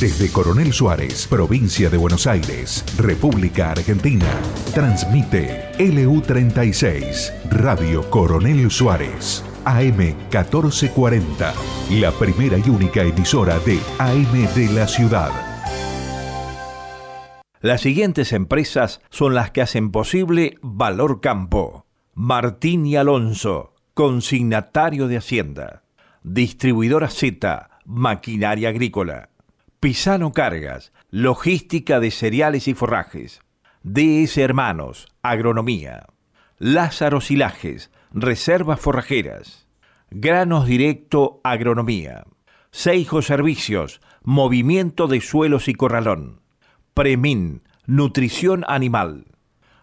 Desde Coronel Suárez, provincia de Buenos Aires, República Argentina, transmite LU36, Radio Coronel Suárez, AM 1440, la primera y única emisora de AM de la ciudad. Las siguientes empresas son las que hacen posible Valor Campo. Martín y Alonso, consignatario de Hacienda. Distribuidora Z, maquinaria agrícola. Pisano Cargas, logística de cereales y forrajes. DS Hermanos, agronomía. Lázaro Silajes, reservas forrajeras. Granos Directo, agronomía. Seijo Servicios, movimiento de suelos y corralón. Premin, nutrición animal.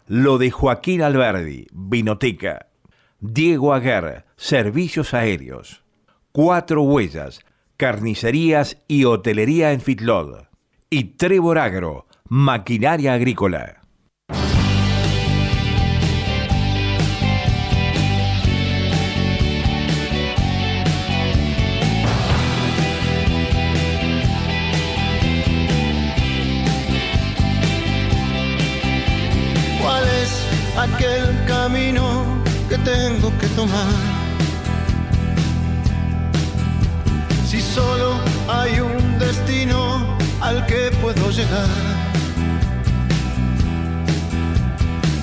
Lo de Joaquín Alberdi, vinoteca. Diego Aguer, servicios aéreos. Cuatro Huellas, carnicerías y hotelería en Fitlod. Y Trevor Agro, maquinaria agrícola. Hay un destino al que puedo llegar.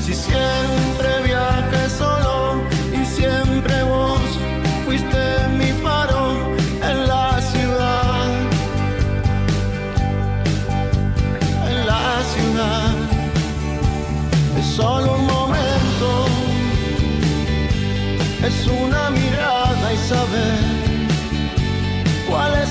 Si siempre viaje solo y siempre vos fuiste mi faro en la ciudad, en la ciudad, es solo un momento, es una mirada y saber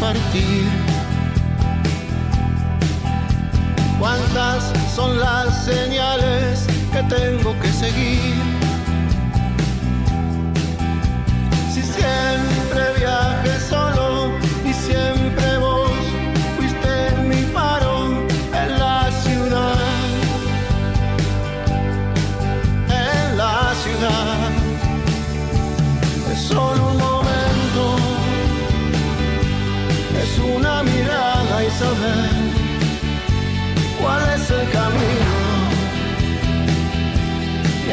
partir. ¿Cuántas son las señales que tengo que seguir? Si siempre viaje solo y siempre vos fuiste mi faro en la ciudad, en la ciudad,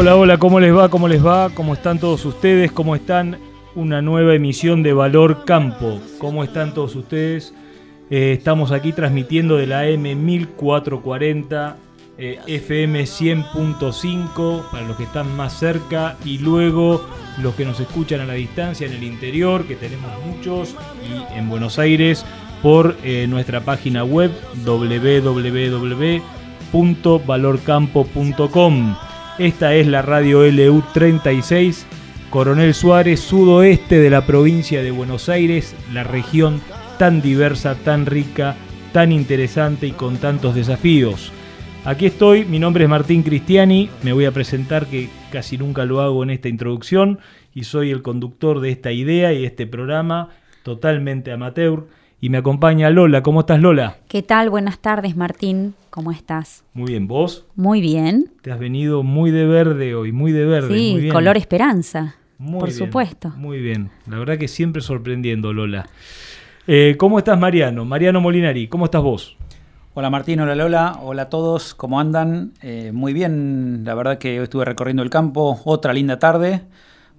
Hola, hola, ¿cómo les va? ¿Cómo les va? ¿Cómo están todos ustedes? ¿Cómo están? Una nueva emisión de Valor Campo. ¿Cómo están todos ustedes? Eh, estamos aquí transmitiendo de la M 1440, eh, FM 100.5 para los que están más cerca y luego los que nos escuchan a la distancia en el interior, que tenemos muchos, y en Buenos Aires por eh, nuestra página web www.valorcampo.com. Esta es la radio LU36, Coronel Suárez, sudoeste de la provincia de Buenos Aires, la región tan diversa, tan rica, tan interesante y con tantos desafíos. Aquí estoy, mi nombre es Martín Cristiani, me voy a presentar que casi nunca lo hago en esta introducción y soy el conductor de esta idea y este programa totalmente amateur. Y me acompaña Lola, ¿cómo estás Lola? ¿Qué tal? Buenas tardes Martín, ¿cómo estás? Muy bien, ¿vos? Muy bien. Te has venido muy de verde hoy, muy de verde. Sí, muy bien. color esperanza, Muy por bien, supuesto. Muy bien, la verdad que siempre sorprendiendo Lola. Eh, ¿Cómo estás, Mariano? Mariano Molinari, ¿cómo estás vos? Hola Martín, hola Lola, hola a todos, ¿cómo andan? Eh, muy bien, la verdad que hoy estuve recorriendo el campo, otra linda tarde,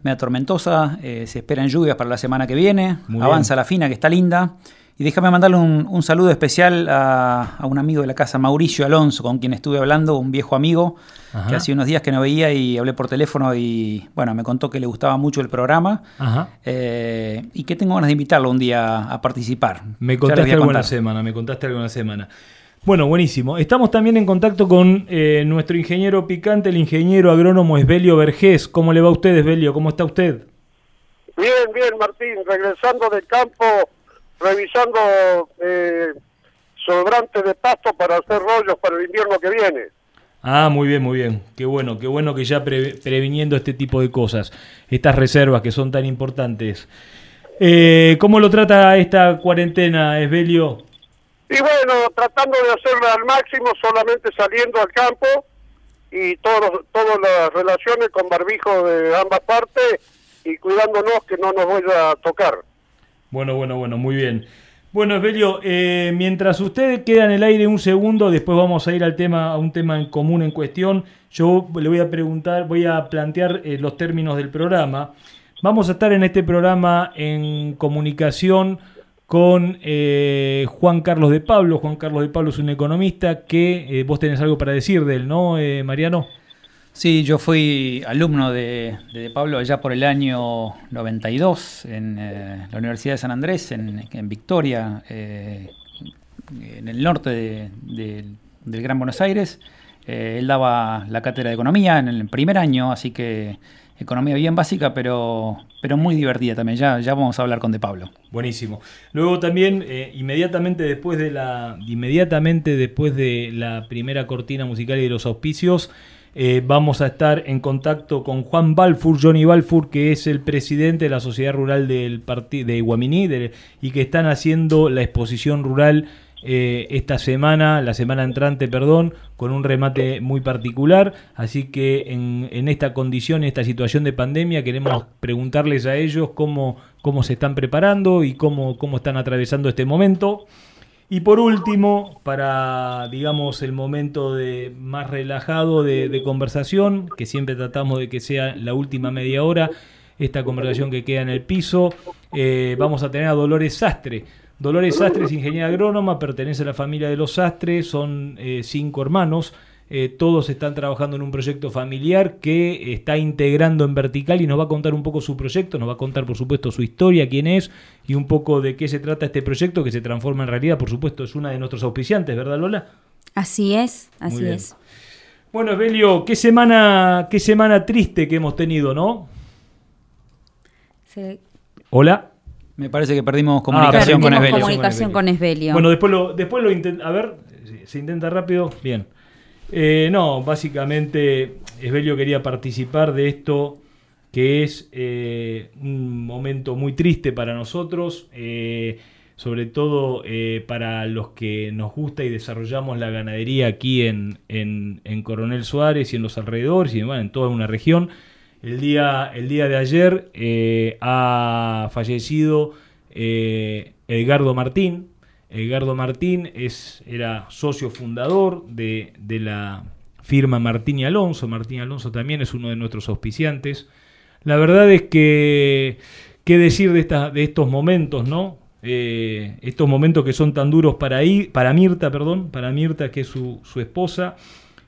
media tormentosa, eh, se esperan lluvias para la semana que viene, Muy avanza bien. la fina que está linda. Y déjame mandarle un, un saludo especial a, a un amigo de la casa, Mauricio Alonso, con quien estuve hablando, un viejo amigo, Ajá. que hace unos días que no veía y hablé por teléfono y bueno, me contó que le gustaba mucho el programa Ajá. eh, y que tengo ganas de invitarlo un día a participar. Me contaste algo en la semana, me contaste algo en la semana. Bueno, buenísimo. Estamos también en contacto con eh, nuestro ingeniero picante, el ingeniero agrónomo Esbelio Vergés. ¿Cómo le va a usted, Esbelio? ¿Cómo está usted? Bien, bien, Martín, regresando del campo, revisando eh, sobrantes de pasto para hacer rollos para el invierno que viene. Ah, muy bien, muy bien. Qué bueno, qué bueno que ya pre- previniendo este tipo de cosas, estas reservas que son tan importantes. Eh, ¿Cómo lo trata esta cuarentena, Esbelio? Y bueno, tratando de hacerla al máximo, solamente saliendo al campo y todos, todas las relaciones con barbijo de ambas partes y cuidándonos que no nos vaya a tocar. Bueno, bueno, bueno, muy bien. Bueno, Esbelio, eh, mientras usted queda en el aire un segundo, después vamos a ir al tema, a un tema en común en cuestión. Yo le voy a preguntar, voy a plantear eh, los términos del programa. Vamos a estar en este programa en comunicación con eh, Juan Carlos de Pablo. Juan Carlos de Pablo es un economista que vos tenés algo para decir de él, ¿no, Mariano? Sí, yo fui alumno de, de Pablo allá por el año 92 en eh, la Universidad de San Andrés, en, Victoria, eh, en el norte de- de- del Gran Buenos Aires. Eh, él daba la cátedra de economía en el primer año, así que economía bien básica, pero, pero muy divertida también. Ya, ya vamos a hablar con De Pablo. Buenísimo. Luego también, inmediatamente después de la. Inmediatamente después de la primera cortina musical y de los auspicios, eh, vamos a estar en contacto con Juan Balfour, Johnny Balfour, que es el presidente de la Sociedad Rural del de Guaminí y que están haciendo la exposición rural eh, esta semana, la semana entrante, perdón, con un remate muy particular. Así que en, en esta condición, en esta situación de pandemia, queremos preguntarles a ellos cómo, cómo se están preparando y cómo, cómo están atravesando este momento. Y por último, para, digamos, el momento de más relajado de, conversación, que siempre tratamos de que sea la última media hora, esta conversación que queda en el piso, eh, vamos a tener a Dolores Sastre. Dolores Sastre es ingeniera agrónoma, pertenece a la familia de los Sastre, son eh, cinco hermanos. Eh, todos están trabajando en un proyecto familiar que está integrando en vertical y nos va a contar un poco su proyecto, nos va a contar por supuesto su historia, quién es y un poco de qué se trata este proyecto que se transforma en realidad, por supuesto, es una de nuestros auspiciantes, ¿verdad Lola? Así es, así es. Bueno, Belio, qué semana, qué semana triste que hemos tenido, ¿no? Hola. Me parece que perdimos Ah, comunicación con perdimos Esbelio. comunicación con Esbelio. Bueno, después lo, después lo intenta. A ver, se intenta rápido. Bien. Eh, no, básicamente Esbelio quería participar de esto que es eh, un momento muy triste para nosotros, eh, sobre todo eh, para los que nos gusta y desarrollamos la ganadería aquí en, en- en Coronel Suárez y en los alrededores y bueno, en toda una región. El día, el día de ayer ha fallecido Edgardo Martín. Edgardo Martín es, era socio fundador de, de la firma Martín y Alonso. Martín Alonso también es uno de nuestros auspiciantes. La verdad es que, ¿qué decir de, de estos momentos, no? Eh, estos momentos que son tan duros para, I- para Mirta, perdón, para Mirta, que es su, su esposa,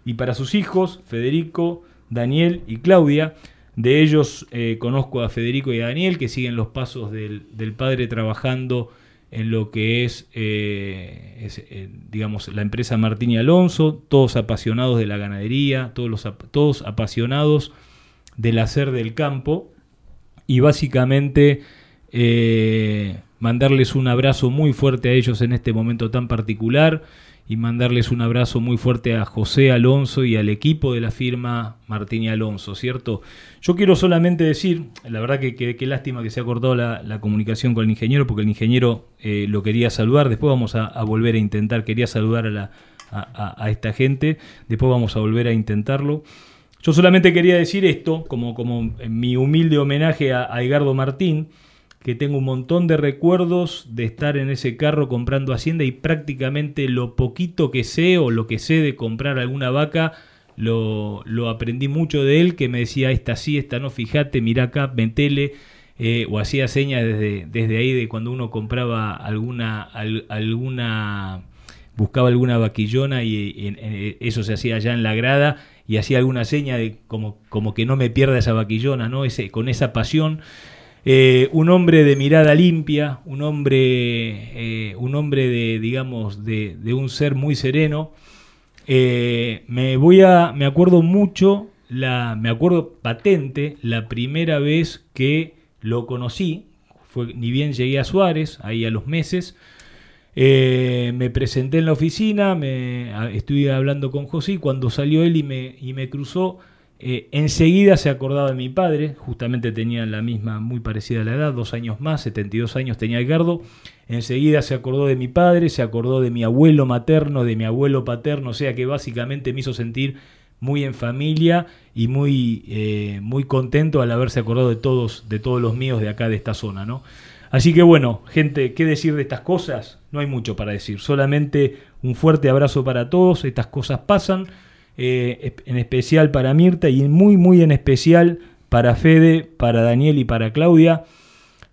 y para sus hijos, Federico, Daniel y Claudia. De ellos eh, conozco a Federico y a Daniel, que siguen los pasos del, del padre trabajando en lo que es, eh, eh, digamos, la empresa Martín y Alonso, todos apasionados de la ganadería, todos, los, todos apasionados del hacer del campo y básicamente eh, mandarles un abrazo muy fuerte a ellos en este momento tan particular y mandarles un abrazo muy fuerte a José Alonso y al equipo de la firma Martín y Alonso, ¿cierto? Yo quiero solamente decir, la verdad que qué lástima que se ha cortado la, comunicación con el ingeniero, porque el ingeniero eh, lo quería saludar, después vamos a, volver a intentar, quería saludar a esta gente, después vamos a volver a intentarlo. Yo solamente quería decir esto, como, como en mi humilde homenaje a, a Edgardo Martín, que tengo un montón de recuerdos de estar en ese carro comprando hacienda y prácticamente lo poquito que sé o lo que sé de comprar alguna vaca lo, lo aprendí mucho de él, que me decía esta sí, esta no, fíjate, mira acá, metele, eh, o hacía señas desde, desde ahí de cuando uno compraba alguna, alguna buscaba alguna vaquillona y, eso se hacía allá en la grada y hacía alguna seña de como, como que no me pierda esa vaquillona, ¿no? Ese, con esa pasión. Eh, un hombre de mirada limpia, un hombre, eh, un hombre de, digamos, de, de, un ser muy sereno. Eh, me voy a, me acuerdo mucho, la, me acuerdo patente la primera vez que lo conocí, fue, ni bien llegué a Suárez, ahí a los meses, me presenté en la oficina, me, estuve hablando con José, cuando salió él y me, y me cruzó, eh, enseguida se acordaba de mi padre, justamente tenía la misma, muy parecida a la edad, dos años más, 72 años tenía Edgardo, enseguida se acordó de mi padre, se acordó de mi abuelo materno, de mi abuelo paterno, o sea que básicamente me hizo sentir muy en familia y muy, eh, muy contento al haberse acordado de todos, de todos los míos de acá de esta zona, ¿no? Así que bueno, gente, ¿qué decir de estas cosas? No hay mucho para decir, solamente un fuerte abrazo para todos, estas cosas pasan, eh, en especial para Mirta y muy, muy en especial para Fede, para Daniel y para Claudia.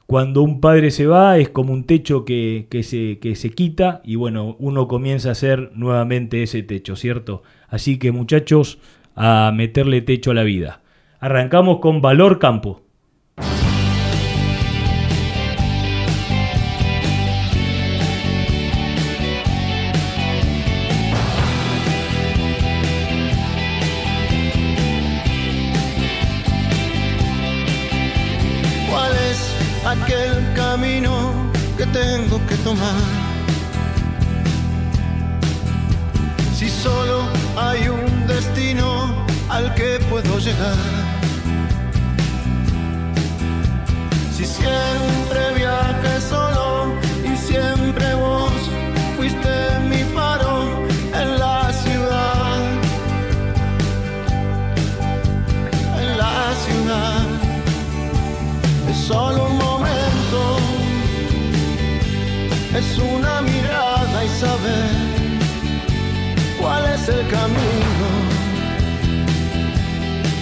Cuando un padre se va es como un techo que, se, que se quita y bueno, uno comienza a ser nuevamente ese techo, ¿cierto? Así que muchachos, a meterle techo a la vida. Arrancamos con Valor Campo.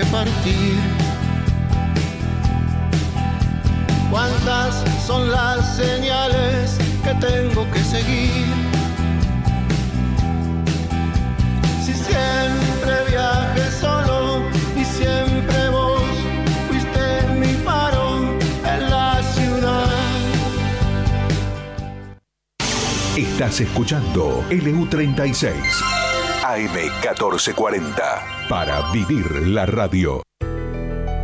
Que partir? ¿Cuántas son las señales que tengo que seguir? Si siempre viaje solo y siempre vos fuiste mi faro en la ciudad. Estás escuchando LU36 AM1440 para vivir la radio.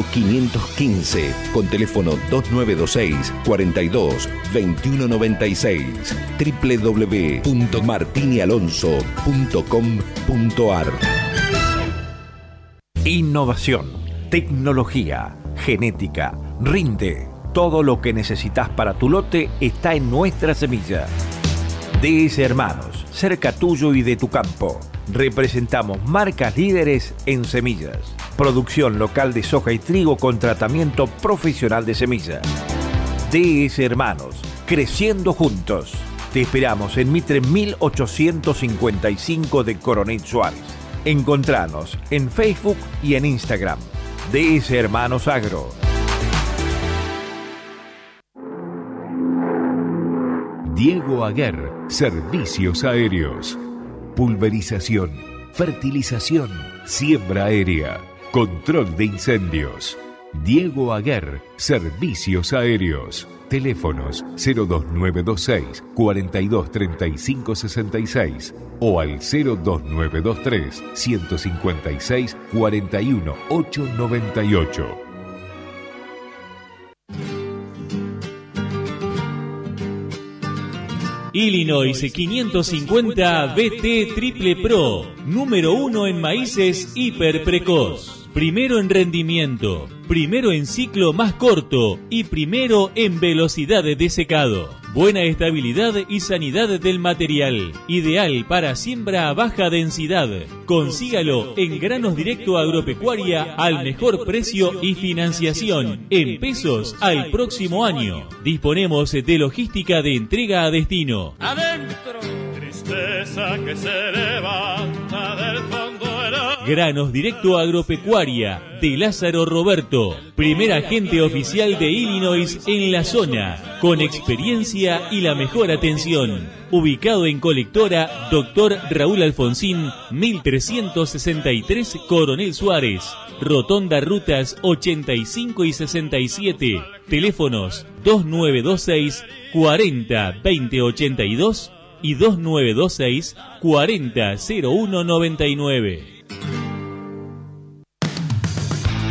515, con teléfono 2926 42 2196 www.martinialonso.com.ar Innovación, tecnología, genética, rinde. Todo lo que necesitas para tu lote está en nuestra semilla. DS Hermanos, cerca tuyo y de tu campo. Representamos marcas líderes en semillas. Producción local de soja y trigo con tratamiento profesional de semillas. DS Hermanos, creciendo juntos. Te esperamos en Mitre 1855 de Coronel Suárez. Encontranos en Facebook y en Instagram. DS Hermanos Agro. Diego Aguer, Servicios Aéreos. Pulverización, fertilización, siembra aérea, control de incendios. Diego Aguer, Servicios Aéreos. Teléfonos 02926 423566 o al 02923 156 41898. Illinois 550 BT Triple Pro, número uno en maíces hiper precoz. Primero en rendimiento, primero en ciclo más corto y primero en velocidad de secado. Buena estabilidad y sanidad del material. Ideal para siembra a baja densidad. Consígalo en Granos Directo Agropecuaria al mejor precio y financiación en pesos al próximo año. Disponemos de logística de entrega a destino. Adentro, tristeza que se levanta del. Granos Directo Agropecuaria de Lázaro Roberto, primer agente oficial de Illinois en la zona, con experiencia y la mejor atención. Ubicado en colectora Dr. Raúl Alfonsín, 1363 Coronel Suárez, Rotonda Rutas 85 y 67, teléfonos 2926 40 2082 y 2926 40 0199.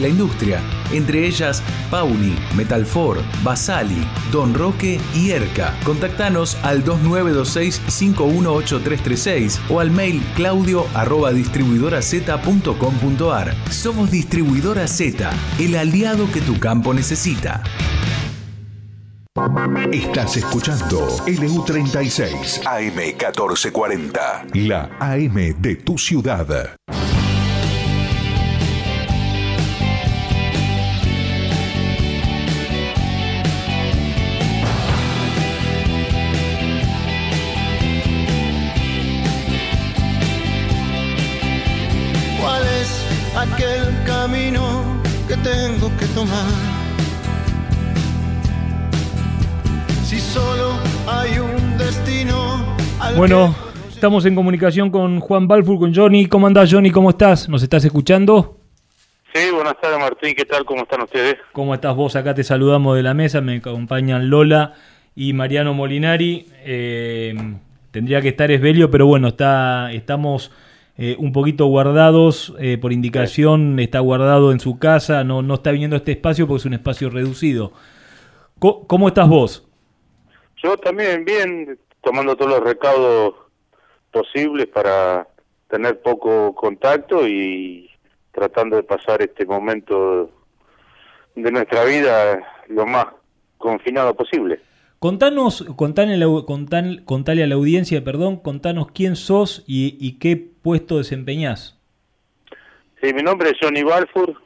la industria, entre ellas Pauni, Metalfor, Basali, Don Roque y Erca. Contactanos al 2926-518336 o al mail claudio arroba. Somos Distribuidora Z, el aliado que tu campo necesita. Estás escuchando LU36 AM1440, la AM de tu ciudad. Bueno, estamos en comunicación con Juan Balfour, con Johnny. ¿Cómo andás, Johnny? ¿Cómo estás? ¿Nos estás escuchando? Sí, buenas tardes Martín, ¿qué tal? ¿Cómo están ustedes? ¿Cómo estás vos? Acá te saludamos de la mesa, me acompañan Lola y Mariano Molinari. Eh, tendría que estar Esbelio, pero bueno, está, estamos eh, un poquito guardados eh, por indicación, está guardado en su casa, no, no está viniendo a este espacio porque es un espacio reducido. ¿Cómo estás vos? Yo también bien, tomando todos los recaudos posibles para tener poco contacto y tratando de pasar este momento de nuestra vida lo más confinado posible. Contanos, contale contan- contale a la audiencia, perdón, contanos quién sos y, y qué puesto desempeñás. Sí, mi nombre es Johnny Balfour,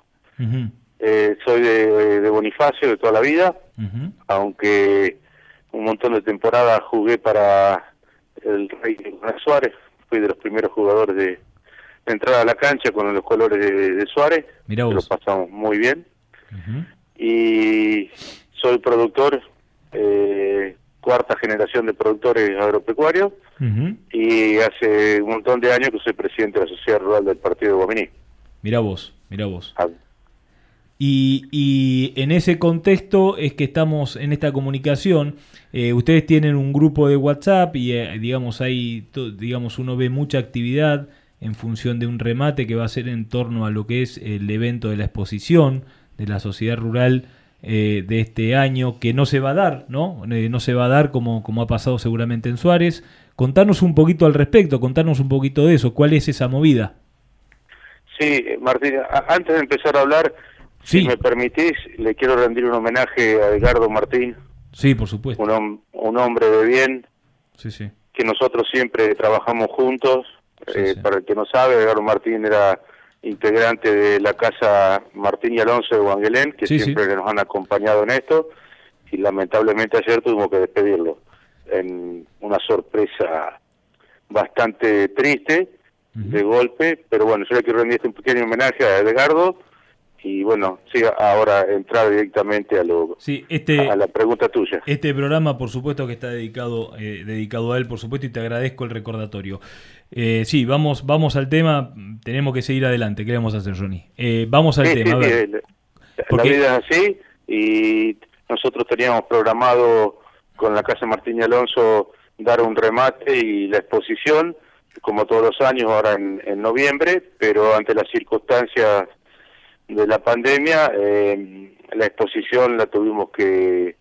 eh, soy de, de Bonifacio de toda la vida, aunque un montón de temporadas jugué para el Rey Nicolás Suárez, fui de los primeros jugadores de, de entrar a la cancha con los colores de, de Suárez, Mirá vos. lo pasamos muy bien, y soy productor, eh, cuarta generación de productores agropecuarios, Ujú. y hace un montón de años que soy presidente de la Sociedad Rural del Partido de Guaminí. Mirá vos, mirá vos. Y, y en ese contexto es que estamos en esta comunicación. Eh, ustedes tienen un grupo de WhatsApp y eh, digamos ahí, digamos uno ve mucha actividad en función de un remate que va a ser en torno a lo que es el evento de la exposición de la sociedad rural eh, de este año que no se va a dar, ¿no? No se va a dar como, como ha pasado seguramente en Suárez. Contanos un poquito al respecto, contanos un poquito de eso, ¿cuál es esa movida? Sí, Martín, antes de empezar a hablar, si me permitís, le quiero rendir un homenaje a Edgardo Martín. Sí, por supuesto. Un, un hombre de bien, sí, sí. que nosotros siempre trabajamos juntos. Eh, para el que no sabe, Edgardo Martín era integrante de la Casa Martín y Alonso de Guanguelén, que siempre nos han acompañado en esto, y lamentablemente ayer tuvimos que despedirlo. En una sorpresa bastante triste, de golpe, pero bueno, yo le quiero rendir este un pequeño homenaje a Edgardo, y bueno, sí, ahora entrar directamente a lo sí, este, a la pregunta tuya. Este programa, por supuesto, que está dedicado eh, dedicado a él, por supuesto, y te agradezco el recordatorio. Eh, sí, vamos vamos al tema. Tenemos que seguir adelante. ¿Qué vamos a hacer, Johnny? Eh, vamos al tema. La, vida es así y nosotros teníamos programado con la Casa Martín y Alonso dar un remate y la exposición, como todos los años, ahora en, en noviembre, pero ante las circunstancias de la pandemia, eh, la exposición la tuvimos que,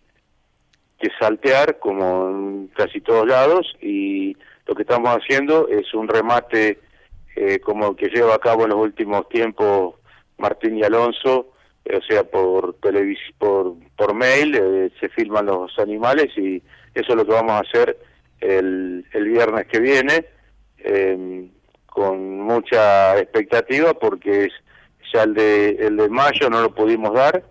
que saltear como en casi todos lados y lo que estamos haciendo es un remate eh, como que lleva a cabo en los últimos tiempos Martín y Alonso, o sea, por televisión, por, por mail, eh, se filman los animales y eso es lo que vamos a hacer el, el viernes que viene, con mucha expectativa porque es ya el de, el de mayo no lo pudimos dar.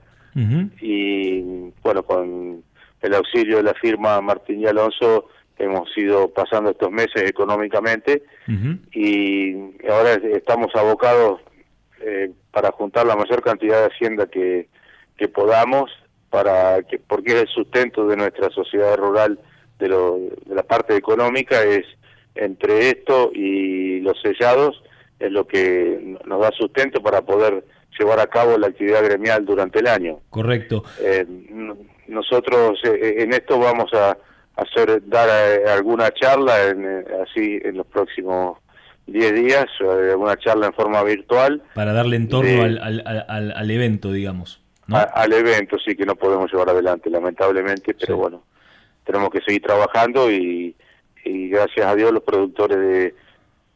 Y bueno, con el auxilio de la firma Martín y Alonso hemos ido pasando estos meses económicamente. Y ahora estamos abocados eh, para juntar la mayor cantidad de hacienda que, que podamos para que porque es el sustento de nuestra sociedad rural de, lo, de la parte económica es entre esto y los sellados es lo que nos da sustento para poder llevar a cabo la actividad gremial durante el año. Correcto. Eh, nosotros eh, eh, en esto vamos a hacer dar alguna charla en, así en los próximos 10 días, alguna charla en forma virtual. Para darle entorno al, al, al, evento, digamos. al evento, sí, que no podemos llevar adelante, lamentablemente, pero bueno, tenemos que seguir trabajando y, y gracias a Dios los productores de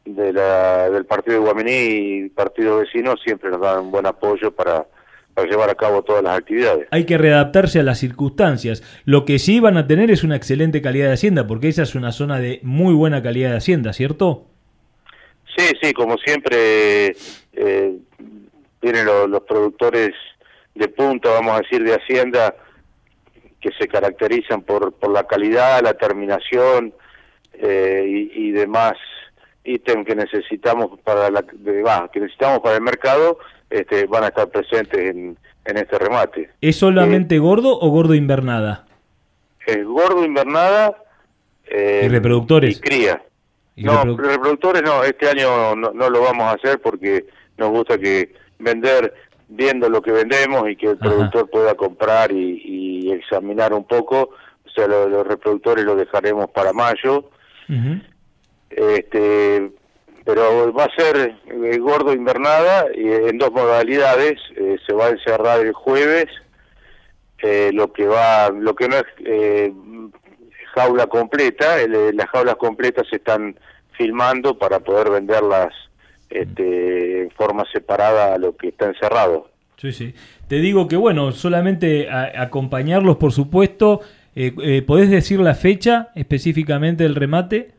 de la, del partido de Guaminí y partido vecino siempre nos dan un buen apoyo para, para llevar a cabo todas las actividades. Hay que readaptarse a las circunstancias. Lo que sí van a tener es una excelente calidad de hacienda, porque esa es una zona de muy buena calidad de hacienda, ¿cierto? Sí, sí, como siempre eh, tienen los, productores de punta, vamos a decir, de hacienda, que se caracterizan por, por la calidad, la terminación eh, y, y demás ítem que necesitamos para la que necesitamos para el mercado este, van a estar presentes en, en este remate. ¿Es solamente eh, gordo o gordo invernada? Es gordo invernada eh, y reproductores y cría. no, reproductores no, este año no, no, lo vamos a hacer porque nos gusta que vender viendo lo que vendemos y que el productor pueda comprar y, y, examinar un poco. O sea, los reproductores los dejaremos para mayo este pero va a ser eh, gordo invernada y en dos modalidades eh, se va a encerrar el jueves eh, lo que va lo que no es jaula completa las jaulas completas se están filmando para poder venderlas este, en forma separada a lo que está encerrado. Sí sí. Te digo que bueno solamente acompañarlos por supuesto. Podés decir la fecha específicamente del remate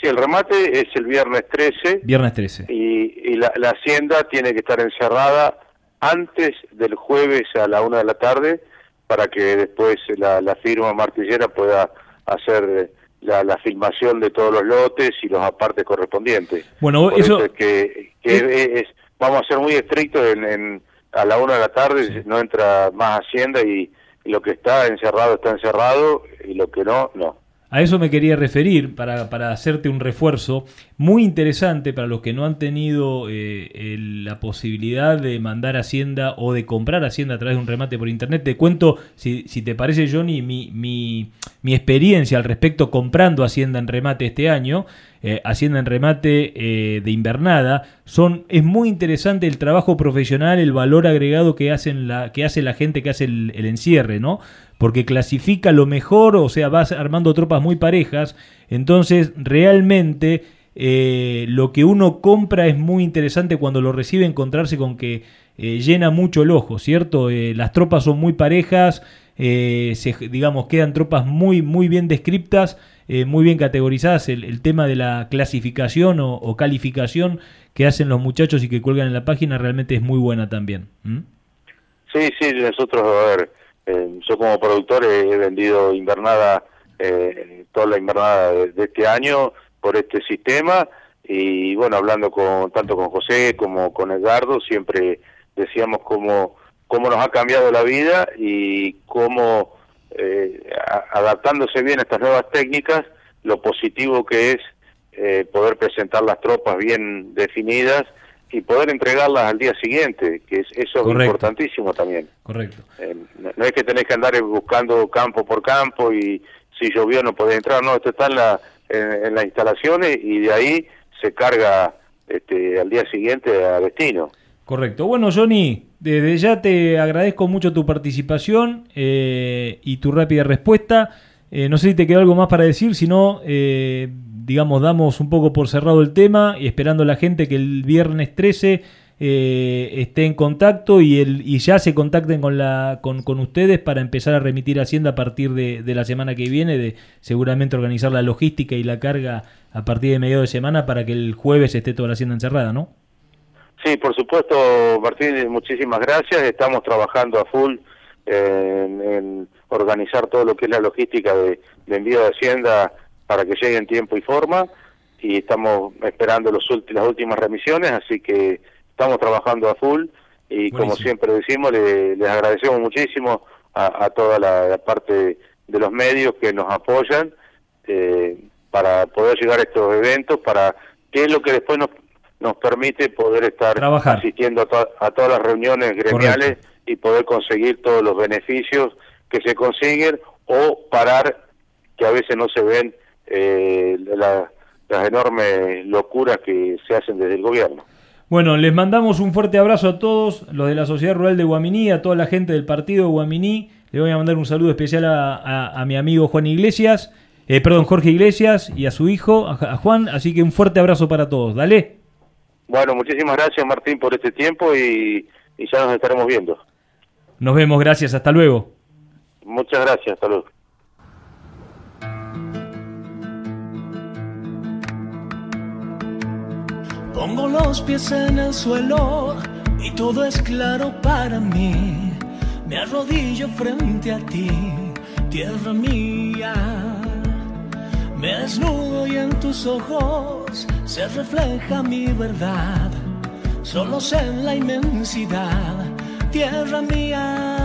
Sí, el remate es el viernes 13. Viernes 13. Y, la, hacienda tiene que estar encerrada antes del jueves a la una de la tarde para que después la, firma martillera pueda hacer la, filmación de todos los lotes y los apartes correspondientes. Bueno, eso... que, es, vamos a ser muy estrictos en, a la una de la tarde, no entra más hacienda y lo que está encerrado está encerrado y lo que no, no. A eso me quería referir para, para hacerte un refuerzo muy interesante para los que no han tenido eh, la posibilidad de mandar Hacienda o de comprar Hacienda a través de un remate por internet. Te cuento, si, si te parece, Johnny, mi, mi, mi experiencia al respecto comprando Hacienda en remate este año. eh, Hacienda en remate eh, de invernada. Son, es muy interesante el trabajo profesional, el valor agregado que, hacen la, que hace la gente que hace el, el encierre, ¿no? Porque clasifica lo mejor, o sea, vas armando tropas muy parejas. Entonces, realmente eh, lo que uno compra es muy interesante cuando lo recibe encontrarse con que eh, llena mucho el ojo, ¿cierto? Eh, las tropas son muy parejas, digamos, quedan tropas muy, muy bien descriptas, muy bien categorizadas. El, tema de la clasificación o, calificación que hacen los muchachos y que cuelgan en la página realmente es muy buena también. Sí, sí, nosotros, a ver, eh, yo como productor he, vendido invernada, eh, toda la invernada de, este año por este sistema y bueno, hablando con tanto con José como con Edgardo, siempre decíamos cómo, cómo nos ha cambiado la vida y cómo eh, adaptándose bien a estas nuevas técnicas, lo positivo que es eh, poder presentar las tropas bien definidas y poder entregarlas al día siguiente, que es, eso es importantísimo también. Correcto. Eh, no, no es que tenés que andar buscando campo por campo y si llovió no podés entrar, no, esto está en, la, en, en las instalaciones y de ahí se carga este, al día siguiente a destino. Correcto. Bueno, Johnny, desde ya te agradezco mucho tu participación eh, y tu rápida respuesta. Eh, no sé si te queda algo más para decir, si no, eh, digamos, damos un poco por cerrado el tema y esperando a la gente que el viernes 13 eh, esté en contacto y, el, y ya se contacten con, la, con, con ustedes para empezar a remitir Hacienda a partir de, la semana que viene, de seguramente organizar la logística y la carga a partir de medio de semana para que el jueves esté toda la Hacienda encerrada, ¿no? Sí, por supuesto, Martín, muchísimas gracias. Estamos trabajando a full eh, en, en organizar todo lo que es la logística de, de envío de Hacienda para que llegue en tiempo y forma y estamos esperando los ulti- las últimas remisiones, así que estamos trabajando a full y como siempre decimos, le- les agradecemos muchísimo a, a toda la, la parte de los medios que nos apoyan eh, para poder llegar a estos eventos, para que es lo que después nos, nos permite poder estar Trabajar. asistiendo a, to- a todas las reuniones gremiales y poder conseguir todos los beneficios que se consiguen o parar que a veces no se ven eh, la- las enormes locuras que se hacen desde el gobierno. Bueno, les mandamos un fuerte abrazo a todos, los de la Sociedad Rural de Guaminí, a toda la gente del partido de Guaminí. Le voy a mandar un saludo especial a, a- a mi amigo Juan Iglesias, eh, perdón, Jorge Iglesias y a su hijo, a, a Juan. Así que un fuerte abrazo para todos. Dale. Bueno, muchísimas gracias Martín por este tiempo y, y ya nos estaremos viendo. Nos vemos, gracias, hasta luego. Muchas gracias, luego. Pongo los pies en el suelo y todo es claro para mí. Me arrodillo frente a ti, tierra mía. Me desnudo y en tus ojos se refleja mi verdad. Solos en la inmensidad, tierra mía.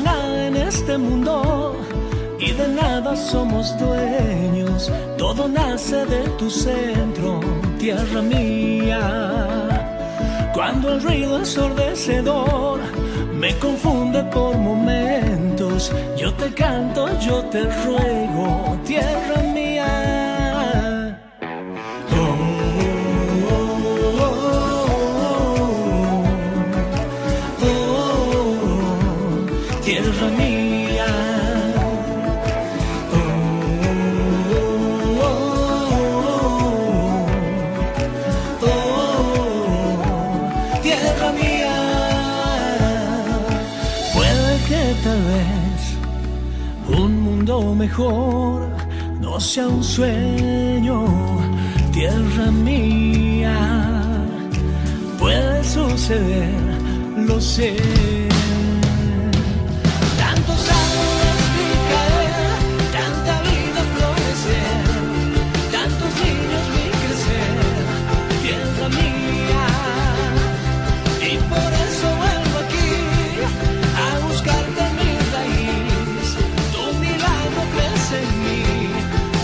Nada en este mundo y de nada somos dueños. Todo nace de tu centro, tierra mía. Cuando el ruido ensordecedor me confunde por momentos, yo te canto, yo te ruego, tierra mía. Mejor no sea un sueño, tierra mía. Puedes suceder, lo sé.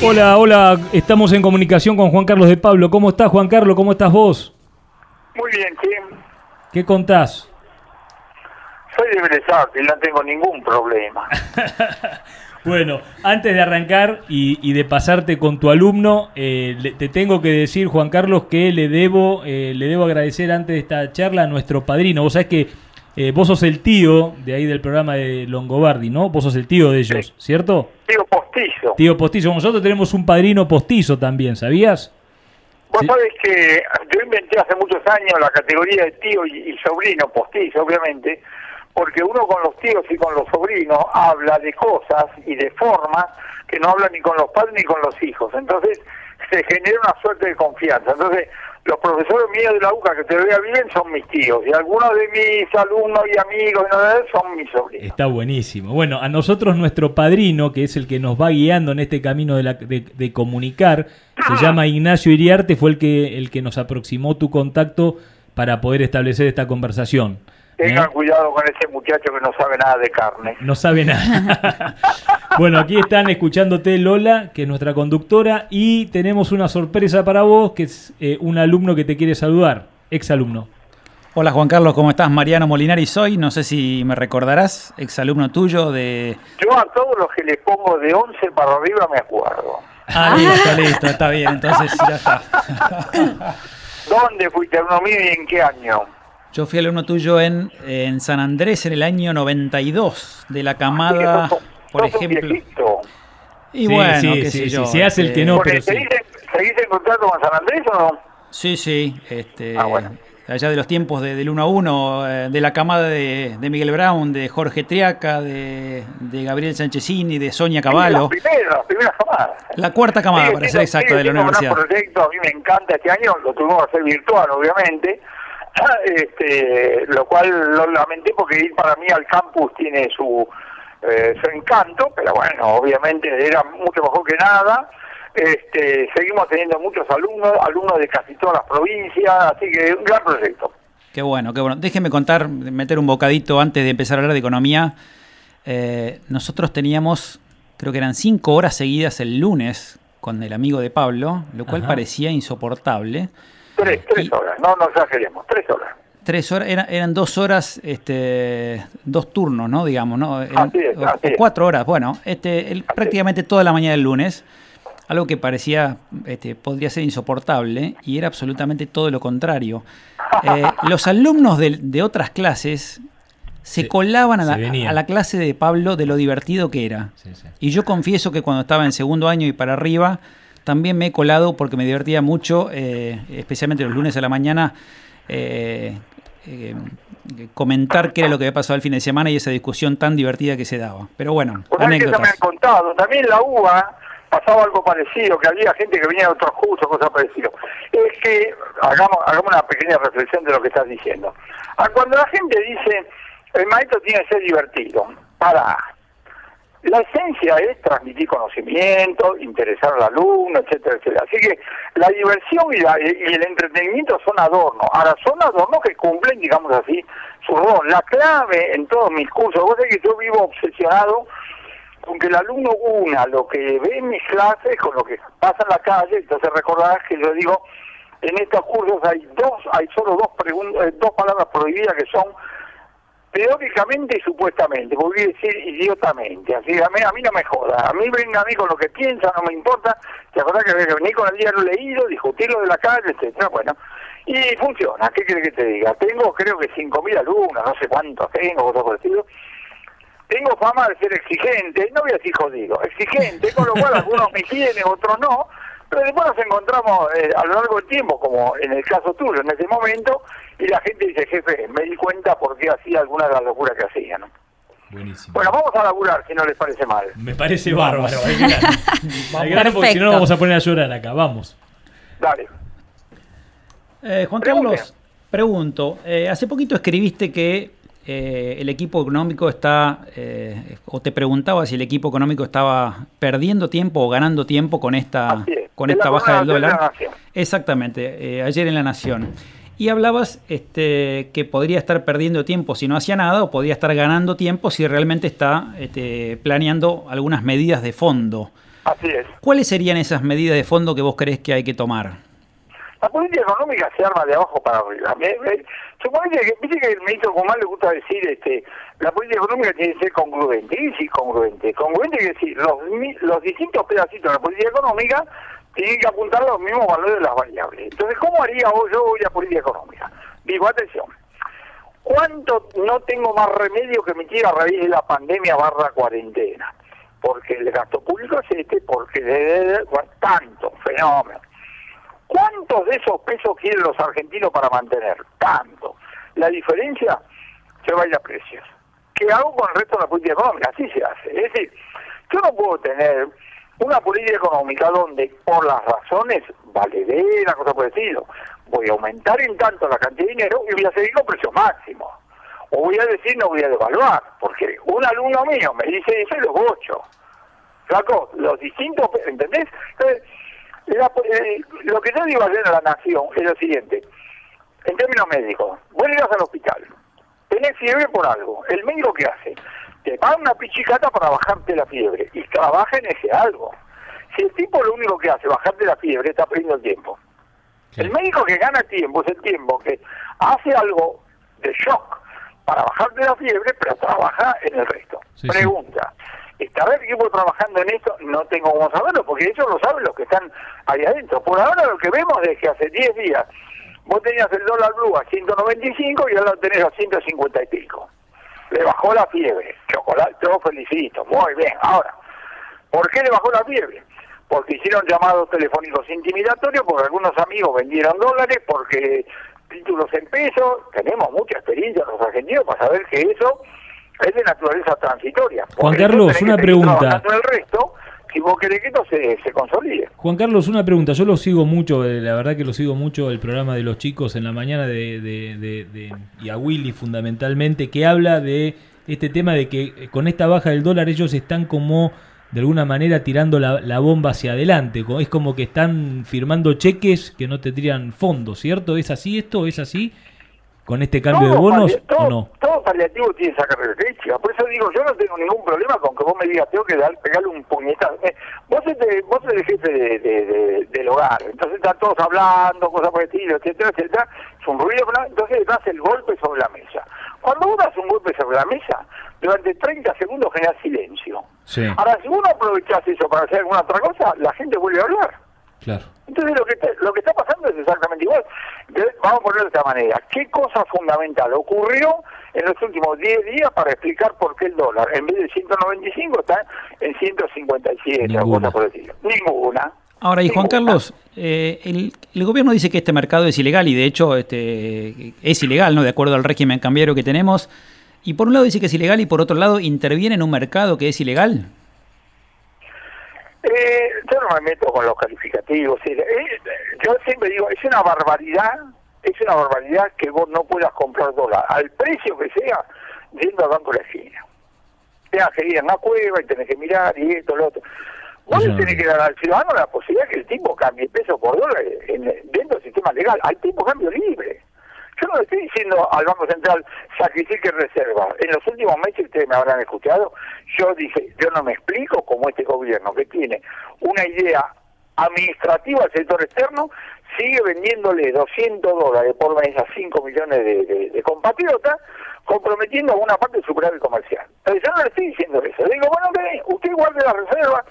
Hola, hola, estamos en comunicación con Juan Carlos de Pablo. ¿Cómo estás, Juan Carlos? ¿Cómo estás vos? Muy bien, Kim. ¿Qué contás? Soy de Belezar y no tengo ningún problema. Bueno, antes de arrancar y, y de pasarte con tu alumno, eh, le- te tengo que decir, Juan Carlos, que le debo, eh, le debo agradecer antes de esta charla a nuestro padrino. Vos sabés que eh, vos sos el tío de ahí del programa de Longobardi, ¿no? Vos sos el tío de ellos, ¿cierto? Tío postizo. Tío postizo. Nosotros tenemos un padrino postizo también, ¿sabías? Vos Sí. sabés que yo inventé hace muchos años la categoría de tío y, y sobrino postizo, obviamente, porque uno con los tíos y con los sobrinos habla de cosas y de formas que no habla ni con los padres ni con los hijos. Entonces se genera una suerte de confianza. Entonces los profesores míos de la UCA que te vea bien son mis tíos y algunos de mis alumnos y amigos y son mis sobrinos. Está buenísimo. Bueno, a nosotros nuestro padrino, que es el que nos va guiando en este camino de, la- de- de comunicar, se llama Ignacio Iriarte, fue el que, el que nos aproximó tu contacto para poder establecer esta conversación. ¿Eh? Tengan cuidado con ese muchacho que no sabe nada de carne. No sabe nada. bueno, aquí están escuchándote Lola, que es nuestra conductora, y tenemos una sorpresa para vos, que es eh, un alumno que te quiere saludar, ex alumno. Hola Juan Carlos, ¿cómo estás? Mariano Molinari soy, no sé si me recordarás, exalumno tuyo de... Yo a todos los que les pongo de 11 para arriba me acuerdo. Ah, listo, listo, está bien, entonces ya está. ¿Dónde fuiste alumno mío y en qué año? Yo fui alumno tuyo en, en San Andrés en el año 92, de la camada, Sos- por sos ejemplo... Y Sí, bueno, sí, qué sí, sé sí, yo. se hace el este, que no, pero sí. ¿seguís, en, seguís en contacto con San Andrés o no? Sí, sí, este, Ah, bueno. allá de los tiempos de- del 1 a 1, eh, de la camada de, de Miguel Brown, de Jorge Triaca, de, de Gabriel Sanchezini, de Sonia Las Cavallo. primeras, las primeras camadas. La cuarta camada, para ser exacto, sigue de la siendo un universidad. proyecto, a mí me encanta este año, lo tuvimos que hacer virtual, obviamente, este, lo cual lo lamenté porque ir para mí al campus tiene su, eh, su encanto, pero bueno, obviamente era mucho mejor que nada. Este, seguimos teniendo muchos alumnos, alumnos de casi todas las provincias, así que un gran proyecto. Qué bueno, qué bueno. Déjeme contar, meter un bocadito antes de empezar a hablar de economía. Eh, nosotros teníamos, creo que eran cinco horas seguidas el lunes con el amigo de Pablo, lo cual Ajá. parecía insoportable. Tres, tres Y- horas, no nos exageremos, tres horas. Tres horas, eran, eran dos horas, este, dos turnos, ¿no? Digamos, ¿no? Eran- Así es, o- así o es. cuatro horas, bueno, este, el- prácticamente toda la mañana del lunes, algo que parecía, este, podría ser insoportable, y era absolutamente todo lo contrario. Eh, los alumnos de, de otras clases se Se- colaban a se la, venían. a la clase de Pablo de lo divertido que era. Sí, sí. Y yo confieso que cuando estaba en segundo año y para arriba, también me he colado porque me divertía mucho, eh, especialmente los lunes a la mañana, eh, eh, comentar qué era lo que había pasado el fin de semana y esa discusión tan divertida que se daba. Pero bueno, Pues eso me anécdotas. han contado. También en la UBA pasaba algo parecido, que había gente que venía de otros cursos, cosas parecidas. Es que, hagamos, hagamos una pequeña reflexión de lo que estás diciendo. Cuando la gente dice, el maestro tiene que ser divertido, para. La esencia es transmitir conocimiento, interesar al alumno, etcétera, etcétera. Así que la diversión y, la- y el entretenimiento son adornos. Ahora, son adornos que cumplen, digamos así, su rol. La clave en todos mis cursos, vos sabés que yo vivo obsesionado con que el alumno una lo que ve en mis clases con lo que pasa en la calle, entonces recordarás que yo digo, en estos cursos hay dos, hay solo dos pregun- eh, dos palabras prohibidas que son teóricamente y supuestamente, voy a decir idiotamente, así a mí, a mí no me joda, a mí venga a mí con lo que piensa, no me importa, te acordás que venir con el diario leído, discutirlo de la calle, etcétera, bueno, y funciona, ¿qué quiere que te diga? Tengo creo que 5.000 alumnos, no sé cuántos tengo, cosas por tengo fama de ser exigente, no voy a decir jodido, exigente, con lo cual algunos me quieren, otros no, pero después nos encontramos eh, a lo largo del tiempo, como en el caso tuyo, en ese momento, y la gente dice, jefe, me di cuenta por qué hacía alguna de las locuras que hacía, ¿no? Buenísimo. Bueno, vamos a laburar, si no les parece mal. Me parece bárbaro. Hay que ganar. Hay que ganar porque si no vamos a poner a llorar acá. Vamos. Dale. Eh, Juan. Carlos, Pregunto, eh, hace poquito escribiste que eh, el equipo económico está, eh, o te preguntaba si el equipo económico estaba perdiendo tiempo o ganando tiempo con esta, con esta baja del dólar. Exactamente, ayer en La Nación. Y hablabas este, que podría estar perdiendo tiempo si no hacía nada o podría estar ganando tiempo si realmente está este, planeando algunas medidas de fondo. Así es. ¿Cuáles serían esas medidas de fondo que vos crees que hay que tomar? La política económica se arma de abajo para arriba. Que, viste que el ministro Guzmán le gusta decir, este, la política económica tiene que ser congruente. Y sí, congruente. Congruente quiere decir, los, los distintos pedacitos de la política económica tienen que apuntar a los mismos valores de las variables. Entonces, ¿cómo haría yo hoy la política económica? Digo, atención, ¿cuánto no tengo más remedio que emitir a raíz de la pandemia barra cuarentena? Porque el gasto público es este, porque de, tanto, fenómeno. ¿Cuántos de esos pesos quieren los argentinos para mantener? Tanto. La diferencia se va a precios. ¿Qué hago con el resto de la política económica? Así se hace. Es decir, yo no puedo tener una política económica donde, por las razones valederas, cosa por decirlo, voy a aumentar en tanto la cantidad de dinero y voy a seguir con precios máximos. O voy a decir no voy a devaluar, porque un alumno mío me dice eso y los ocho. Flaco, los distintos, ¿entendés? Entonces, eh, lo que yo digo ayer a la Nación es lo siguiente. En términos médicos, vos llegas al hospital, tenés fiebre por algo. ¿El médico qué hace? Te paga una pichicata para bajarte la fiebre y trabaja en ese algo. Si el tipo lo único que hace es bajarte la fiebre, está perdiendo el tiempo. El médico que gana tiempo es el tiempo que hace algo de shock para bajarte la fiebre, pero trabaja en el resto. Pregunta. ¿Estará el equipo trabajando en esto? No tengo cómo saberlo, porque ellos lo saben los que están ahí adentro. Por ahora lo que vemos es que hace 10 días vos tenías el dólar blue a 195 y ahora lo tenés a 150 y pico. Le bajó la fiebre. Chocolate, yo felicito. Muy bien. Ahora, ¿por qué le bajó la fiebre? Porque hicieron llamados telefónicos intimidatorios, porque algunos amigos vendieron dólares, porque títulos en pesos. Tenemos mucha experiencia los argentinos para saber que eso es de naturaleza transitoria. Juan Carlos, una pregunta. El resto, si vos querés que esto se, se, consolide. Juan Carlos, una pregunta. Yo lo sigo mucho, eh, la verdad que lo sigo mucho, el programa de los chicos en la mañana de, de, y a Willy fundamentalmente, que habla de este tema de que eh, con esta baja del dólar ellos están como de alguna manera tirando la, la bomba hacia adelante. Es como que están firmando cheques que no tendrían fondos, ¿cierto? ¿Es así esto? ¿Es así? Con este cambio de bonos o no? Todo paliativo tiene esa característica. Por eso digo, yo no tengo ningún problema con que vos me digas, tengo que dar, pegarle un puñetazo. Eh, vos, sos vos el jefe de, del hogar, entonces están todos hablando, cosas por el estilo, etcétera, etcétera. Es un ruido, entonces das el golpe sobre la mesa. Cuando vos das un golpe sobre la mesa, durante 30 segundos generas silencio. Ahora, si uno aprovechás eso para hacer alguna otra cosa, la gente vuelve a hablar. Claro. Entonces lo que está, lo que está pasando es exactamente igual. Vamos a ponerlo de esta manera. ¿Qué cosa fundamental ocurrió en los últimos 10 días para explicar por qué el dólar, en vez de 195, está en 157 Ninguna. por decirlo? Ninguna. Ahora, y Juan Carlos, eh, el, el, gobierno dice que este mercado es ilegal y de hecho este, es ilegal, ¿no? De acuerdo al régimen cambiario que tenemos. Y por un lado dice que es ilegal y por otro lado interviene en un mercado que es ilegal. Eh, yo no me meto con los calificativos. Eh, yo siempre digo, es una barbaridad, es una barbaridad que vos no puedas comprar dólar al precio que sea yendo al banco de la esquina. Tengas que ir en una cueva y tenés que mirar y esto, lo otro. Vos tenés que dar al ciudadano la posibilidad que el tipo cambie peso por dólar dentro del sistema legal, al tipo cambio libre. Yo no le estoy diciendo al Banco Central sacrifique reservas. En los últimos meses, ustedes me habrán escuchado, yo dije, yo no me explico cómo este gobierno que tiene una idea administrativa al sector externo sigue vendiéndole 200 dólares por mes a 5 millones de, compatriotas, comprometiendo una parte de su superávit comercial. Entonces yo no le estoy diciendo eso. Le digo, bueno, usted guarde las reservas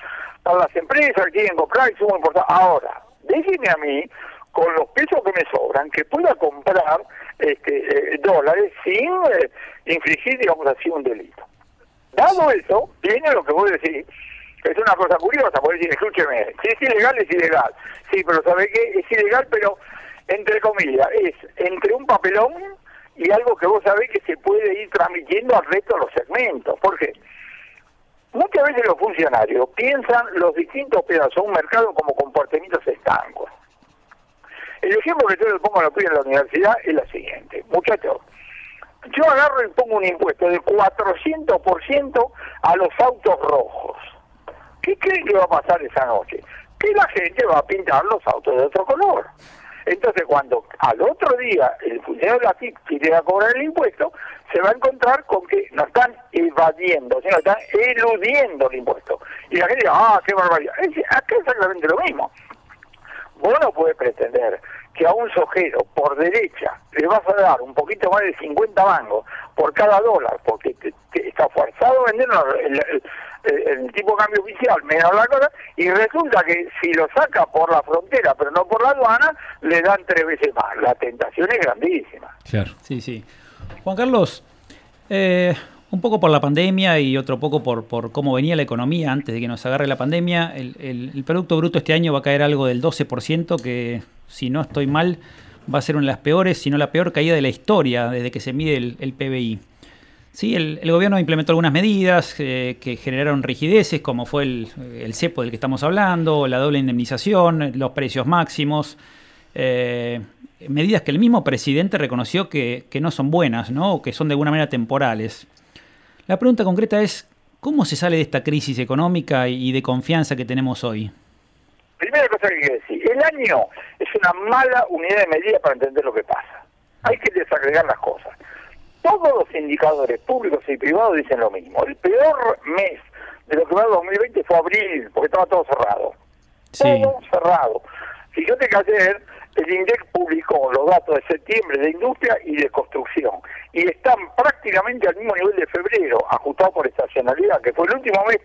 para las empresas que quieren comprar y muy importante. Ahora, déjeme a mí con los pesos que me sobran, que pueda comprar este, eh, dólares sin eh, infligir, digamos así, un delito. Dado eso, viene lo que voy a decir, es una cosa curiosa, porque decir, escúcheme, si es ilegal, es ilegal. Sí, pero ¿sabe qué? Es ilegal, pero, entre comillas, es entre un papelón y algo que vos sabés que se puede ir transmitiendo al resto de los segmentos. ¿Por qué? Muchas veces los funcionarios piensan los distintos pedazos de un mercado como comportamientos estancos. El ejemplo que yo le pongo a los pibes en la universidad es la siguiente. Muchachos, yo agarro y pongo un impuesto de 400% a los autos rojos. ¿Qué creen que va a pasar esa noche? Que la gente va a pintar los autos de otro color. Entonces, cuando al otro día el funcionario de la FIP quiere a cobrar el impuesto, se va a encontrar con que no están evadiendo, sino están eludiendo el impuesto. Y la gente dice, ah, qué barbaridad. Es, acá es exactamente lo mismo. Vos no puedes pretender que a un sojero por derecha le vas a dar un poquito más de 50 mangos por cada dólar, porque está forzado a vender el, el, tipo de cambio oficial menos la cosa, y resulta que si lo saca por la frontera, pero no por la aduana, le dan tres veces más. La tentación es grandísima. Claro. Sí, sí. Juan Carlos, eh, un poco por la pandemia y otro poco por, por cómo venía la economía antes de que nos agarre la pandemia, el, el, Producto Bruto este año va a caer algo del 12%, que si no estoy mal va a ser una de las peores, si no la peor caída de la historia desde que se mide el, el PBI. Sí, el, gobierno implementó algunas medidas eh, que generaron rigideces, como fue el, cepo del que estamos hablando, la doble indemnización, los precios máximos, eh, medidas que el mismo presidente reconoció que, no son buenas, ¿no? o que son de alguna manera temporales. La pregunta concreta es, ¿cómo se sale de esta crisis económica y de confianza que tenemos hoy? Primera cosa que hay que decir, el año es una mala unidad de medida para entender lo que pasa. Hay que desagregar las cosas todos los indicadores públicos y privados dicen lo mismo. El peor mes de lo que va el 2020 fue abril, porque estaba todo cerrado. Todo cerrado. Fíjate que ayer el INDEC publicó los datos de septiembre de industria y de construcción y están prácticamente al mismo nivel de febrero, ajustado por estacionalidad, que fue el último mes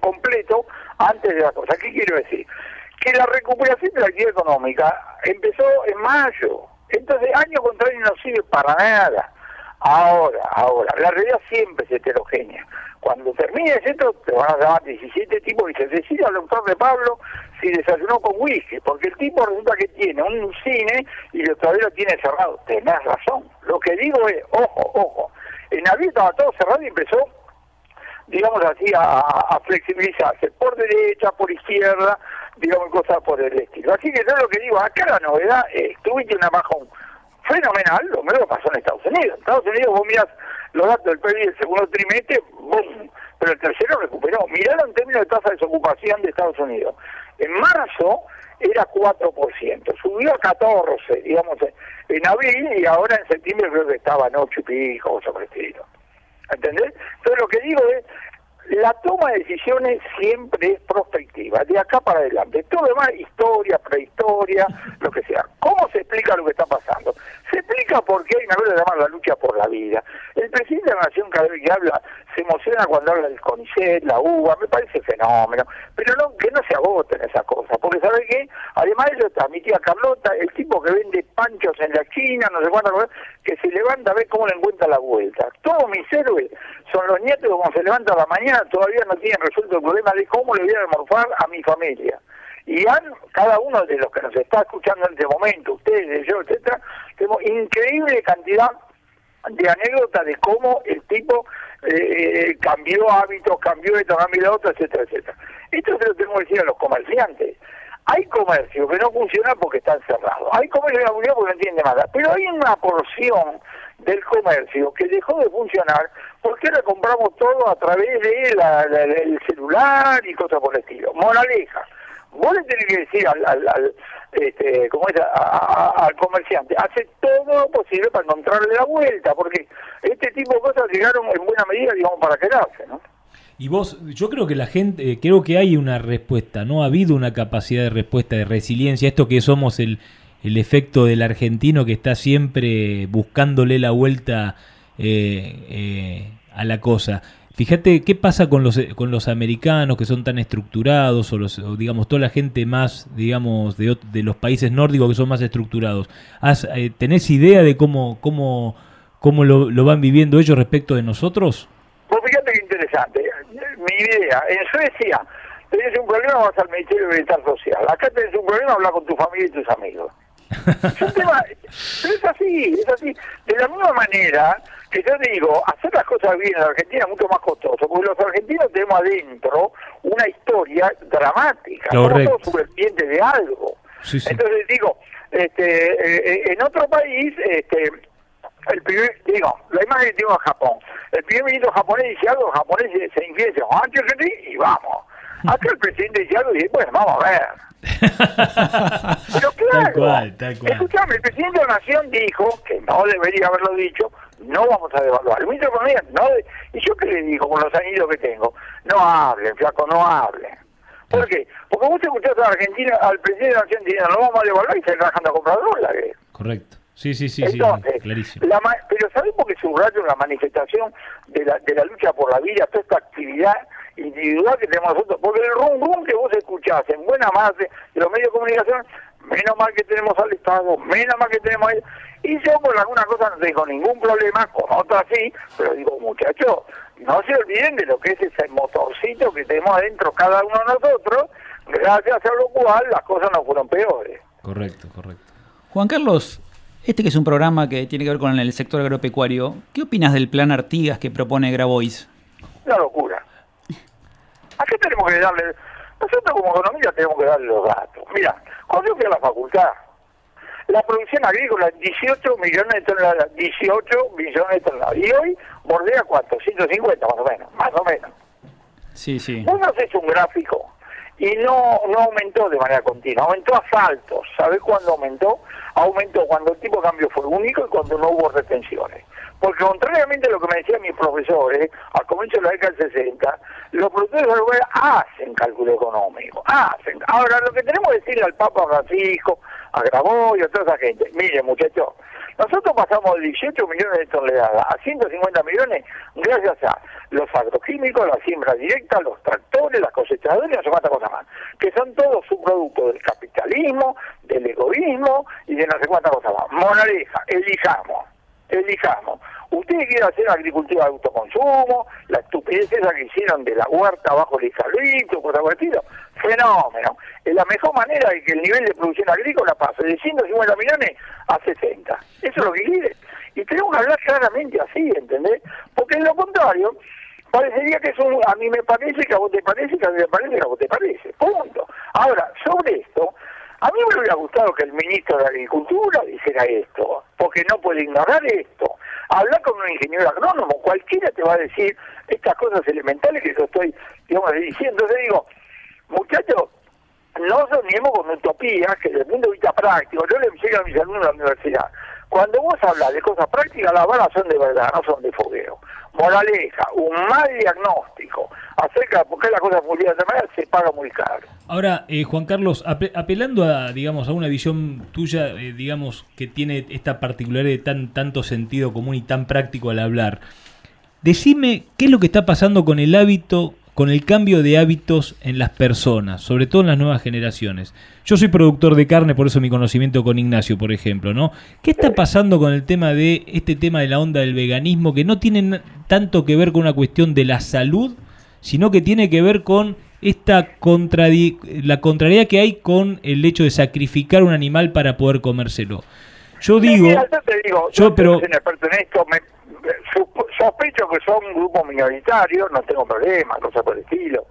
completo antes de la cosa. ¿Qué quiero decir? Que la recuperación de la actividad económica empezó en mayo. Entonces, año contra año no sirve para nada. Ahora, ahora, la realidad siempre es heterogénea. Cuando termines esto, te van a llamar 17 tipos y se decide al doctor de Pablo si desayunó con whisky, porque el tipo resulta que tiene un cine y todavía lo tiene cerrado. Tenés razón. Lo que digo es, ojo, ojo, en abril estaba todo cerrado y empezó, digamos así, a, flexibilizarse por derecha, por izquierda, digamos cosas por el estilo. Así que yo lo que digo, acá la novedad es, tuviste una bajón fenomenal, lo mismo pasó en Estados Unidos. En Estados Unidos vos mirás los datos del PIB del segundo trimestre, ¡bum! Pero el tercero recuperó. Miralo en términos de tasa de desocupación de Estados Unidos. En marzo era 4%, subió a 14, digamos, en abril y ahora en septiembre creo que estaba en 8 y pico, o el estilo. ¿Entendés? Entonces lo que digo es, la toma de decisiones siempre es prospectiva, de acá para adelante. Todo demás, historia, prehistoria, lo que sea. ¿Cómo se explica lo que está pasando? Se explica porque hay una cosa llamada la lucha por la vida. El presidente de la Nación cada vez que habla se emociona cuando habla del CONICET, la UBA, me parece fenómeno. Pero no que no se agoten esas cosas, porque ¿sabe qué? Además ellos está mi tía Carlota, el tipo que vende panchos en la China, no sé cuánto, que se levanta a ver cómo le encuentra la vuelta. Todos mis héroes son los nietos que como se levantan a la mañana todavía no tienen resuelto el problema de cómo le voy a demorfar a mi familia. Y han, cada uno de los que nos está escuchando en este momento, ustedes, yo, etcétera, tenemos increíble cantidad de anécdotas de cómo el tipo eh, cambió hábitos, cambió esto, cambió lo otro, etcétera, etcétera. Esto se lo tengo que decir a los comerciantes. Hay comercio que no funciona porque están cerrados. Hay comercio que no funciona porque no entiende nada. Pero hay una porción del comercio que dejó de funcionar porque ahora compramos todo a través de del celular y cosas por el estilo. Moraleja, vos le tenés que decir al, al, este, como es, al comerciante, hace todo lo posible para encontrarle la vuelta, porque este tipo de cosas llegaron en buena medida, digamos, para quedarse, ¿no? Y vos, yo creo que la gente, eh, creo que hay una respuesta, ¿no? Ha habido una capacidad de respuesta, de resiliencia, esto que somos el, el efecto del argentino que está siempre buscándole la vuelta eh, eh, a la cosa. Fíjate qué pasa con los, con los americanos que son tan estructurados o, los, digamos toda la gente más digamos de, los países nórdicos que son más estructurados. ¿Tenés idea de cómo cómo cómo lo, lo van viviendo ellos respecto de nosotros? Pues fíjate qué interesante mi idea, en Suecia tenés un problema, vas al Ministerio de Bienestar Social. Acá tenés un problema, habla con tu familia y tus amigos. Es un tema, pero es así, es así. De la misma manera que yo digo, hacer las cosas bien en la Argentina es mucho más costoso, porque los argentinos tenemos adentro una historia dramática, somos todos subvertientes de algo. Entonces digo, Este, eh, eh, en otro país, este, el primer, digo, la imagen que tengo en Japón, el primer ministro japonés dice algo, los japoneses se infieren, y vamos. Acá el presidente dice algo y dice, bueno, vamos a ver. Pero claro, Tal cual, tal cual. escuchame, el presidente de la Nación dijo, que no debería haberlo dicho, no vamos a devaluar. El ministro de Economía, no, de- ¿y yo qué le digo con los años que tengo? No hablen, flaco, no hablen. ¿Por qué? Porque vos escuchás a Argentina, al presidente de la Nación diciendo, no vamos a devaluar y se rajando a comprar dólares. Correcto. Sí, sí, sí, sí, Entonces, clarísimo. la ma- pero ¿sabés por qué subrayo la manifestación de la, de la lucha por la vida, toda esta actividad individual que tenemos nosotros? Porque el rum rum que vos escuchás en buena parte de los medios de comunicación, menos mal que tenemos al Estado, menos mal que tenemos a ellos. Y yo por alguna cosa no tengo ningún problema, con otras sí, pero digo, muchachos, no se olviden de lo que es ese motorcito que tenemos adentro cada uno de nosotros, gracias a lo cual las cosas no fueron peores. Correcto, correcto. Juan Carlos, este que es un programa que tiene que ver con el sector agropecuario, ¿qué opinas del plan Artigas que propone Grabois? Una locura. ¿A qué tenemos que darle? Nosotros como economía tenemos que darle los datos. Mira, cuando yo fui a la facultad, la producción agrícola, 18 millones de toneladas, 18 millones de toneladas. Y hoy bordea cuánto, 150 más o menos, más o menos. Sí, sí. Vos hecho un gráfico y no, no aumentó de manera continua, aumentó a saltos. ¿Sabés cuándo aumentó? Aumentó cuando el tipo de cambio fue único y cuando no hubo retenciones. Porque contrariamente a lo que me decían mis profesores, al comienzo de la década del 60, los productores agropecuarios hacen cálculo económico, hacen. Ahora, lo que tenemos que decirle al Papa Francisco, a Graboy, a toda esa gente, mire muchachos, nosotros pasamos de 18 millones de toneladas a 150 millones gracias a los agroquímicos, la siembra directa, los tractores, las cosechadoras y no sé cuántas cosas más, que son todos subproductos del capitalismo, del egoísmo y de no sé cuántas cosas más. Moraleja, elijamos, elijamos. Ustedes quieren hacer agricultura de autoconsumo, la estupidez esa que hicieron de la huerta bajo el por el estilo, fenómeno. Es la mejor manera de que el nivel de producción agrícola pase de 150 millones a 60. Eso es lo que quieren. Y tenemos que hablar claramente así, ¿entendés? Porque en lo contrario, parecería que es un, a mí me parece, que a vos te parece, que a mí me parece, que a vos te parece. Punto. Ahora, sobre esto, a mí me hubiera gustado que el ministro de Agricultura dijera esto, porque no puede ignorar esto. Hablar con un ingeniero agrónomo, cualquiera te va a decir estas cosas elementales que yo estoy, digamos, diciendo. Entonces digo, muchachos, no soñemos con utopías que desde el punto de vista práctico, yo le enseño a mis alumnos de la universidad, cuando vos hablas de cosas prácticas, las balas son de verdad, no son de fogueo. Moraleja, un mal diagnóstico acerca de por qué las cosas funcionan de manera se paga muy caro. Ahora, eh, Juan Carlos, ape- apelando a, digamos, a una visión tuya, eh, digamos, que tiene esta particularidad de tan, tanto sentido común y tan práctico al hablar, decime qué es lo que está pasando con el hábito, con el cambio de hábitos en las personas, sobre todo en las nuevas generaciones. Yo soy productor de carne, por eso mi conocimiento con Ignacio, por ejemplo, ¿no? ¿Qué está pasando con el tema de este tema de la onda del veganismo que no tiene tanto que ver con una cuestión de la salud, sino que tiene que ver con esta contradi- la contrariedad que hay con el hecho de sacrificar un animal para poder comérselo. Yo digo, yo pero- soy experto en esto, me, sospecho que son un grupo minoritario, no tengo problema, cosas por el estilo.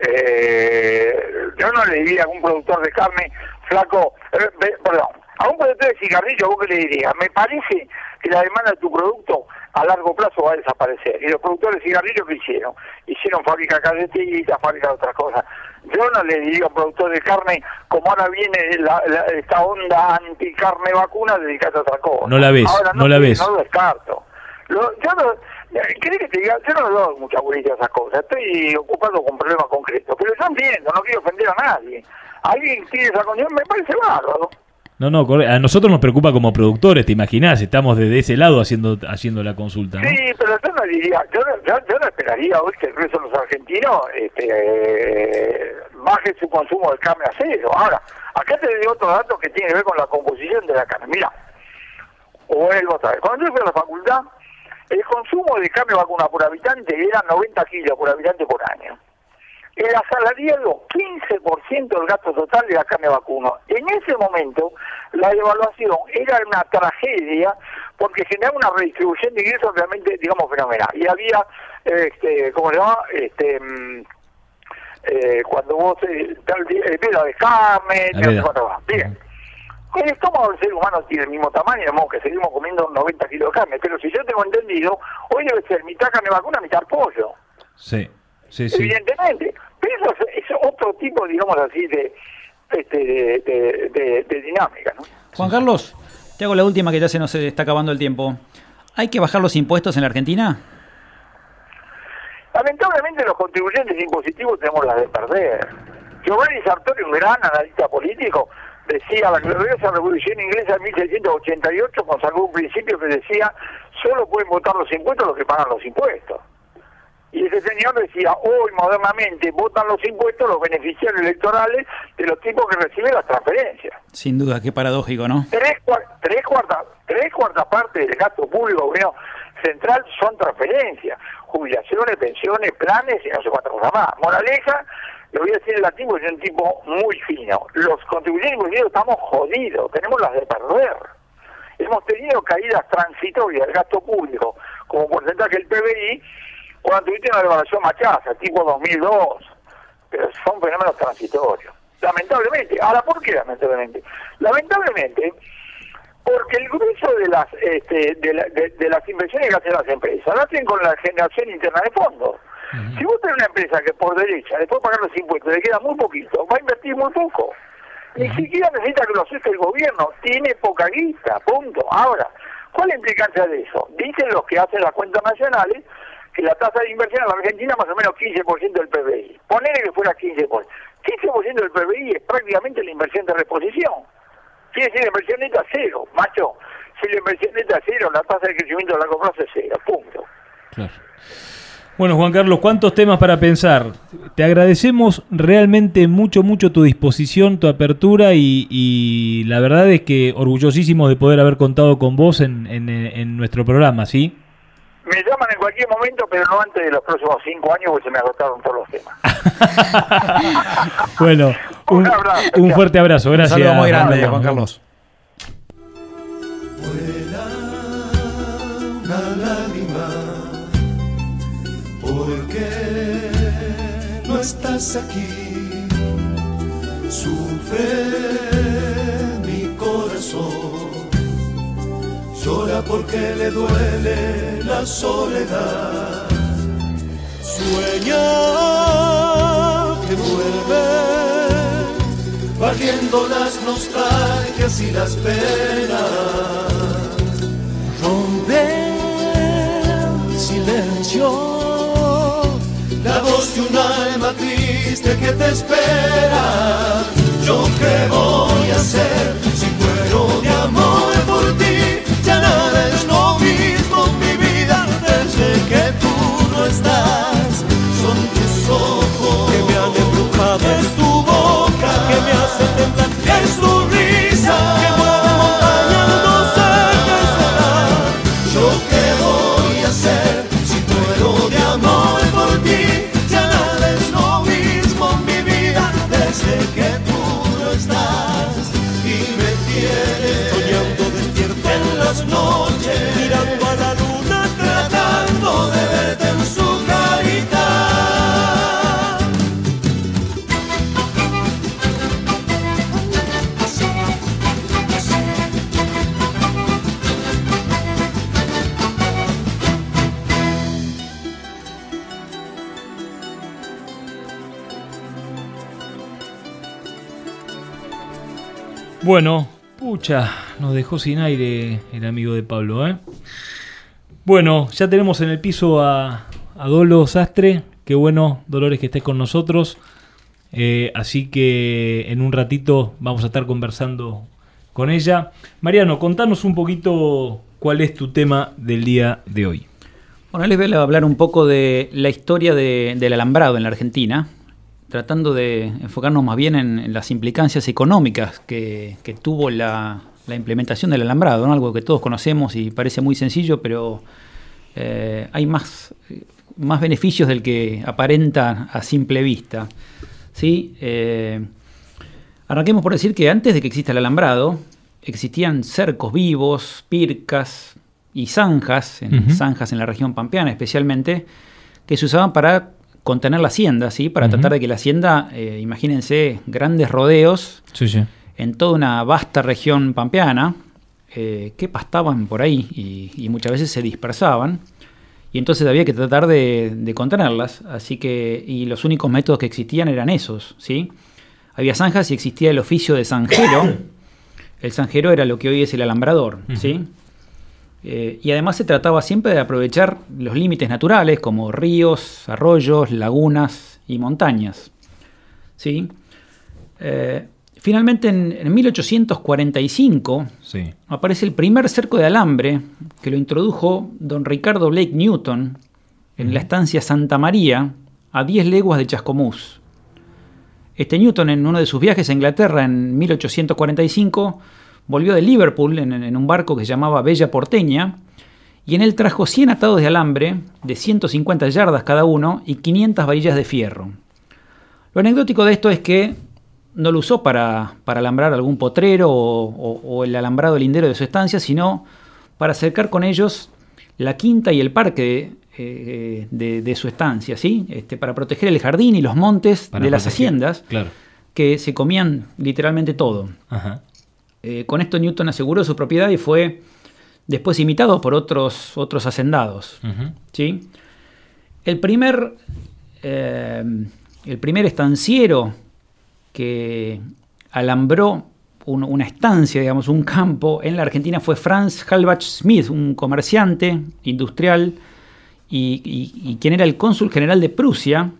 Eh, yo no le diría a un productor de carne, flaco, eh, perdón, a un productor de cigarrillo, ¿vos qué le dirías? Me parece que la demanda de tu producto a largo plazo va a desaparecer. Y los productores de cigarrillos, ¿qué hicieron? Hicieron fábrica de galletitas, fábrica de otras cosas. Yo no le diría a un productor de carne, como ahora viene la- la- esta onda anti-carne vacuna, dedicate a otra cosa. No la ves, Ahora, no la ves. No lo descarto. Lo- yo no, ¿querés que te diga? Yo no doy mucha bolilla a esas cosas. Estoy ocupado con problemas concretos. Pero yo entiendo, no quiero ofender a nadie. Alguien tiene esa condición, me parece bárbaro. no, no, a nosotros nos preocupa como productores, te imaginás, estamos desde ese lado haciendo haciendo la consulta, ¿no? Sí, pero yo no diría, yo no, yo, yo no esperaría hoy que el resto de los argentinos este, eh, baje su consumo de carne a cero. Ahora, acá te doy otro dato que tiene que ver con la composición de la carne. Mira, vuelvo otra vez. Cuando yo fui a la facultad, el consumo de carne vacuna por habitante era 90 kilos por habitante por año. El asalariado, 15% del gasto total de la carne vacuno. En ese momento, la devaluación era una tragedia porque generaba una redistribución de ingresos realmente, digamos, fenomenal. Y había, este, ¿cómo se llama? Este, mm, eh, cuando vos, eh, de sé veda. cuánto más. Bien. El estómago del ser humano tiene el mismo tamaño, de modo que seguimos comiendo 90 kilos de carne, pero si yo tengo entendido, hoy debe ser mitad carne vacuna, mitad pollo. Sí, sí, sí. Evidentemente. Pero eso es, es otro tipo, digamos así, de, este, de, de- de- de dinámica, ¿no? Juan Carlos, te hago la última que ya se nos está acabando el tiempo. ¿Hay que bajar los impuestos en la Argentina? Lamentablemente los contribuyentes impositivos tenemos las de perder. Giovanni Sartori, un gran analista político, decía la gloriosa revolución inglesa de 1688 consagró un principio que decía solo pueden votar los impuestos los que pagan los impuestos. Y ese señor decía, hoy modernamente votan los impuestos los beneficiarios electorales de los tipos que reciben las transferencias. Sin duda, qué paradójico, ¿no? Tres, cua- tres, cuartas, tres cuartas partes del gasto público gobierno central son transferencias, jubilaciones, pensiones, planes y no sé cuántas cosas más. Moraleja, lo voy a decir en latín porque soy un tipo muy fino. Los contribuyentes impositivos estamos jodidos, tenemos las de perder. Hemos tenido caídas transitorias del gasto público como porcentaje del PBI cuando tuviste una devaluación machaza, tipo 2002. Pero son fenómenos transitorios. Lamentablemente. Ahora, ¿por qué lamentablemente? Lamentablemente, porque el grueso de las este, de, la- de las inversiones que hacen las empresas lo hacen con la generación interna de fondos. Si vos tenés una empresa que por derecha, después de pagar los impuestos, le queda muy poquito, va a invertir muy poco. Ni siquiera necesita que lo acepte el gobierno, tiene poca guita, punto. Ahora, ¿cuál es la implicancia de eso? Dicen los que hacen las cuentas nacionales que la tasa de inversión en la Argentina es más o menos 15% del PBI. Ponele que fuera 15%. 15% del PBI es prácticamente la inversión de reposición. Quiere decir la inversión neta cero, macho. Si la inversión neta es cero, la tasa de crecimiento a largo plazo es cero, punto. Bueno, Juan Carlos, ¿cuántos temas para pensar? Te agradecemos realmente mucho, mucho tu disposición, tu apertura y, y la verdad es que orgullosísimos de poder haber contado con vos en, en- en nuestro programa, ¿sí? Me llaman en cualquier momento, pero no antes de los próximos cinco años, porque se me agotaron todos los temas. Bueno, un, abrazo, un fuerte abrazo, Un gracias. saludo muy grande, Juan Juan Carlos. Estás aquí. Sufre mi corazón, llora porque le duele la soledad. Sueña que vuelve, barriendo las nostalgias y las penas rompe el silencio, la voz de un triste que te espera. Yo qué voy a hacer nos dejó sin aire el amigo de Pablo, ¿eh? Bueno, ya tenemos en el piso a, a Dolo Sastre. Qué bueno, Dolores, que estés con nosotros. Eh, así que en un ratito vamos a estar conversando con ella. Mariano, contanos un poquito cuál es tu tema del día de hoy. Bueno, les voy a hablar un poco de la historia de- del alambrado en la Argentina, tratando de enfocarnos más bien en, en las implicancias económicas que, que tuvo la, la implementación del alambrado, ¿no? algo que todos conocemos y parece muy sencillo, pero eh, hay más, más beneficios del que aparenta a simple vista. ¿sí? Eh, arranquemos por decir que antes de que exista el alambrado, existían cercos vivos, pircas y zanjas, en, zanjas en la región pampeana especialmente, que se usaban para contener la hacienda, ¿sí? para tratar de que la hacienda, eh, imagínense, grandes rodeos, Sí, sí. en toda una vasta región pampeana eh, que pastaban por ahí y, y muchas veces se dispersaban y entonces había que tratar de, de contenerlas, así que, y los únicos métodos que existían eran esos, ¿sí? Había zanjas y existía el oficio de zanjero. El zanjero era lo que hoy es el alambrador, ¿sí? Eh, y además se trataba siempre de aprovechar los límites naturales como ríos, arroyos, lagunas y montañas, ¿sí? Eh, finalmente en, en 1845 Sí. aparece el primer cerco de alambre que lo introdujo don Ricardo Blake Newton en la estancia Santa María, a 10 leguas de Chascomús. Este Newton, en uno de sus viajes a Inglaterra en 1845, volvió de Liverpool en, en un barco que se llamaba Bella Porteña, y en él trajo 100 atados de alambre de 150 yardas cada uno y 500 varillas de fierro. Lo anecdótico de esto es que no lo usó para, para alambrar algún potrero o, o- o el alambrado lindero de su estancia, sino para acercar con ellos la quinta y el parque eh, de, de su estancia, ¿sí? Este, para proteger el jardín y los montes Para de las proteger, haciendas Claro. que se comían literalmente todo. Ajá. Eh, con esto Newton aseguró su propiedad y fue después imitado por otros, otros hacendados. ¿sí? El primer, eh, el primer estanciero que alambró un- una estancia, digamos, un campo en la Argentina fue Franz Halbach Smith, un comerciante industrial y, y- y quien era el cónsul general de Prusia.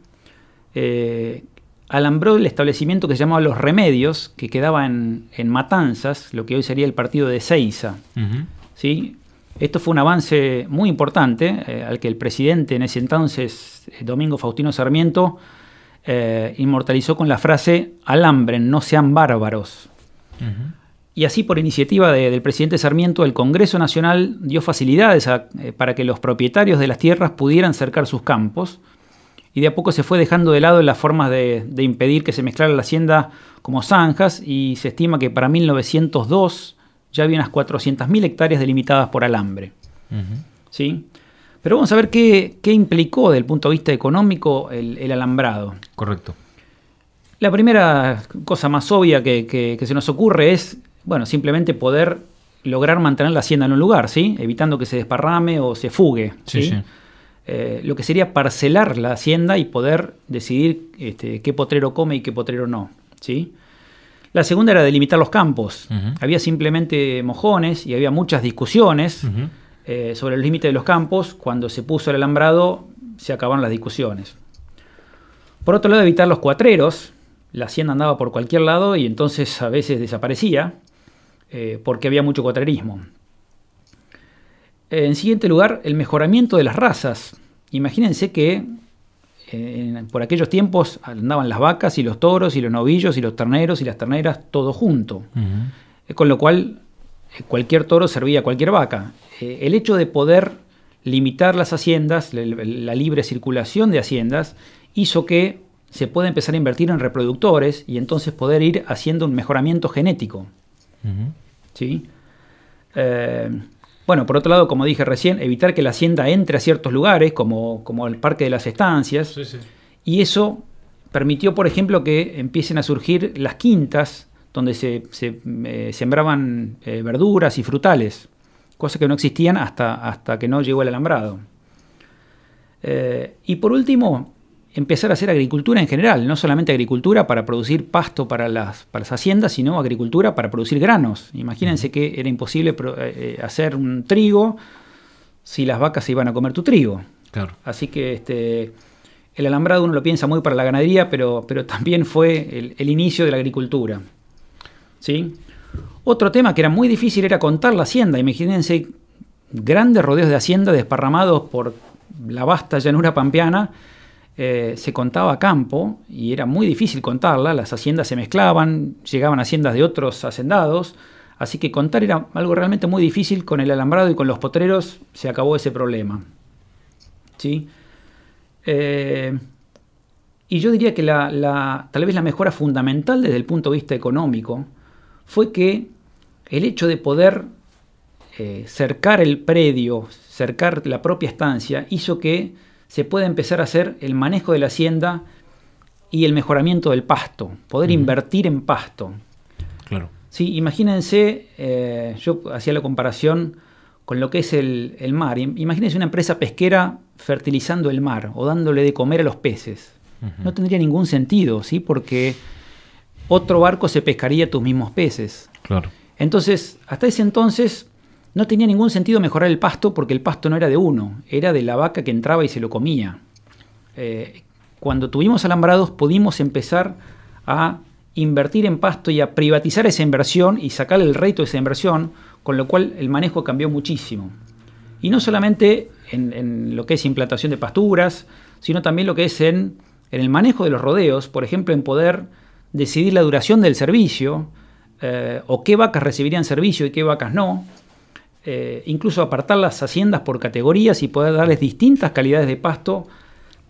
eh, alambró el establecimiento que se llamaba Los Remedios, que quedaba en, en Matanzas, lo que hoy sería el partido de Seiza. Ujú. ¿sí? Esto fue un avance muy importante eh, al que el presidente en ese entonces, eh, Domingo Faustino Sarmiento, eh, inmortalizó con la frase alambren, no sean bárbaros. Y así, por iniciativa de- del presidente Sarmiento, el Congreso Nacional dio facilidades a- eh, para que los propietarios de las tierras pudieran cercar sus campos, y de a poco se fue dejando de lado las formas de, de impedir que se mezclara la hacienda como zanjas, y se estima que para 1902 ya había unas 400.000 hectáreas delimitadas por alambre. ¿sí? Pero vamos a ver qué, qué implicó desde el punto de vista económico el, el alambrado. Correcto. La primera cosa más obvia que, que- que se nos ocurre es, bueno, simplemente poder lograr mantener la hacienda en un lugar, ¿sí? Evitando que se desparrame o se fugue, Sí, ¿sí? sí. Eh, lo que sería parcelar la hacienda y poder decidir este, qué potrero come y qué potrero no, ¿sí? La segunda era delimitar los campos. Había simplemente mojones y había muchas discusiones eh, sobre los límites de los campos. Cuando se puso el alambrado, se acabaron las discusiones. Por otro lado, evitar los cuatreros. La hacienda andaba por cualquier lado y entonces a veces desaparecía eh, porque había mucho cuatrerismo. En siguiente lugar, el mejoramiento de las razas. Imagínense que eh, por aquellos tiempos andaban las vacas y los toros y los novillos y los terneros y las terneras todo junto. Eh, Con lo cual, eh, cualquier toro servía a cualquier vaca. Eh, el hecho de poder limitar las haciendas, la, la libre circulación de haciendas, hizo que se pueda empezar a invertir en reproductores y entonces poder ir haciendo un mejoramiento genético. ¿sí? Bueno, por otro lado, como dije recién, evitar que la hacienda entre a ciertos lugares, como, como el Parque de las Estancias, Sí, sí. y eso permitió, por ejemplo, que empiecen a surgir las quintas, donde se, se, eh, sembraban eh, verduras y frutales, cosas que no existían hasta, hasta que no llegó el alambrado. Eh, y por último, empezar a hacer agricultura en general, no solamente agricultura para producir pasto para las, para las haciendas, sino agricultura para producir granos. Imagínense que era imposible pro- eh, eh, hacer un trigo si las vacas se iban a comer tu trigo. Claro. Así que este, el alambrado uno lo piensa muy para la ganadería, pero, pero también fue el, el inicio de la agricultura. ¿Sí? Otro tema que era muy difícil era contar la hacienda. Imagínense grandes rodeos de hacienda desparramados por la vasta llanura pampeana. Eh, se contaba a campo y era muy difícil contarla. Las haciendas se mezclaban, llegaban haciendas de otros hacendados. Así que contar era algo realmente muy difícil. Con el alambrado y con los potreros se acabó ese problema. ¿sí? Eh, y yo diría que la, tal vez la mejora fundamental desde el punto de vista económico fue que el hecho de poder eh, cercar el predio, cercar la propia estancia, hizo que se pueda empezar a hacer el manejo de la hacienda y el mejoramiento del pasto, poder invertir en pasto. Claro. Sí, imagínense, eh, yo hacía la comparación con lo que es el, el mar. Im- Imagínense una empresa pesquera fertilizando el mar o dándole de comer a los peces. No tendría ningún sentido, ¿sí? Porque otro barco se pescaría tus mismos peces. Claro. Entonces, hasta ese entonces no tenía ningún sentido mejorar el pasto porque el pasto no era de uno, era de la vaca que entraba y se lo comía. Eh, cuando tuvimos alambrados pudimos empezar a invertir en pasto y a privatizar esa inversión y sacarle el rédito de esa inversión, con lo cual el manejo cambió muchísimo. Y no solamente en, lo que es implantación de pasturas, sino también lo que es en, en el manejo de los rodeos, por ejemplo, en poder decidir la duración del servicio, eh, o qué vacas recibirían servicio y qué vacas no, eh, incluso apartar las haciendas por categorías y poder darles distintas calidades de pasto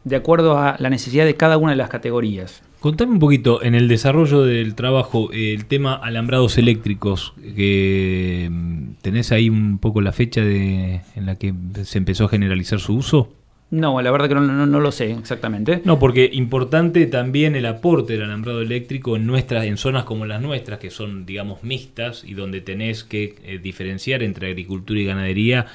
de acuerdo a la necesidad de cada una de las categorías. Contame un poquito, en el desarrollo del trabajo, el tema alambrados eléctricos, que mm, tenés ahí un poco la fecha en la que se empezó a generalizar su uso. No, la verdad que no, lo sé exactamente. No, porque importante también el aporte del alambrado eléctrico en nuestras, en zonas como las nuestras, que son, digamos, mixtas y donde tenés que eh, diferenciar entre agricultura y ganadería,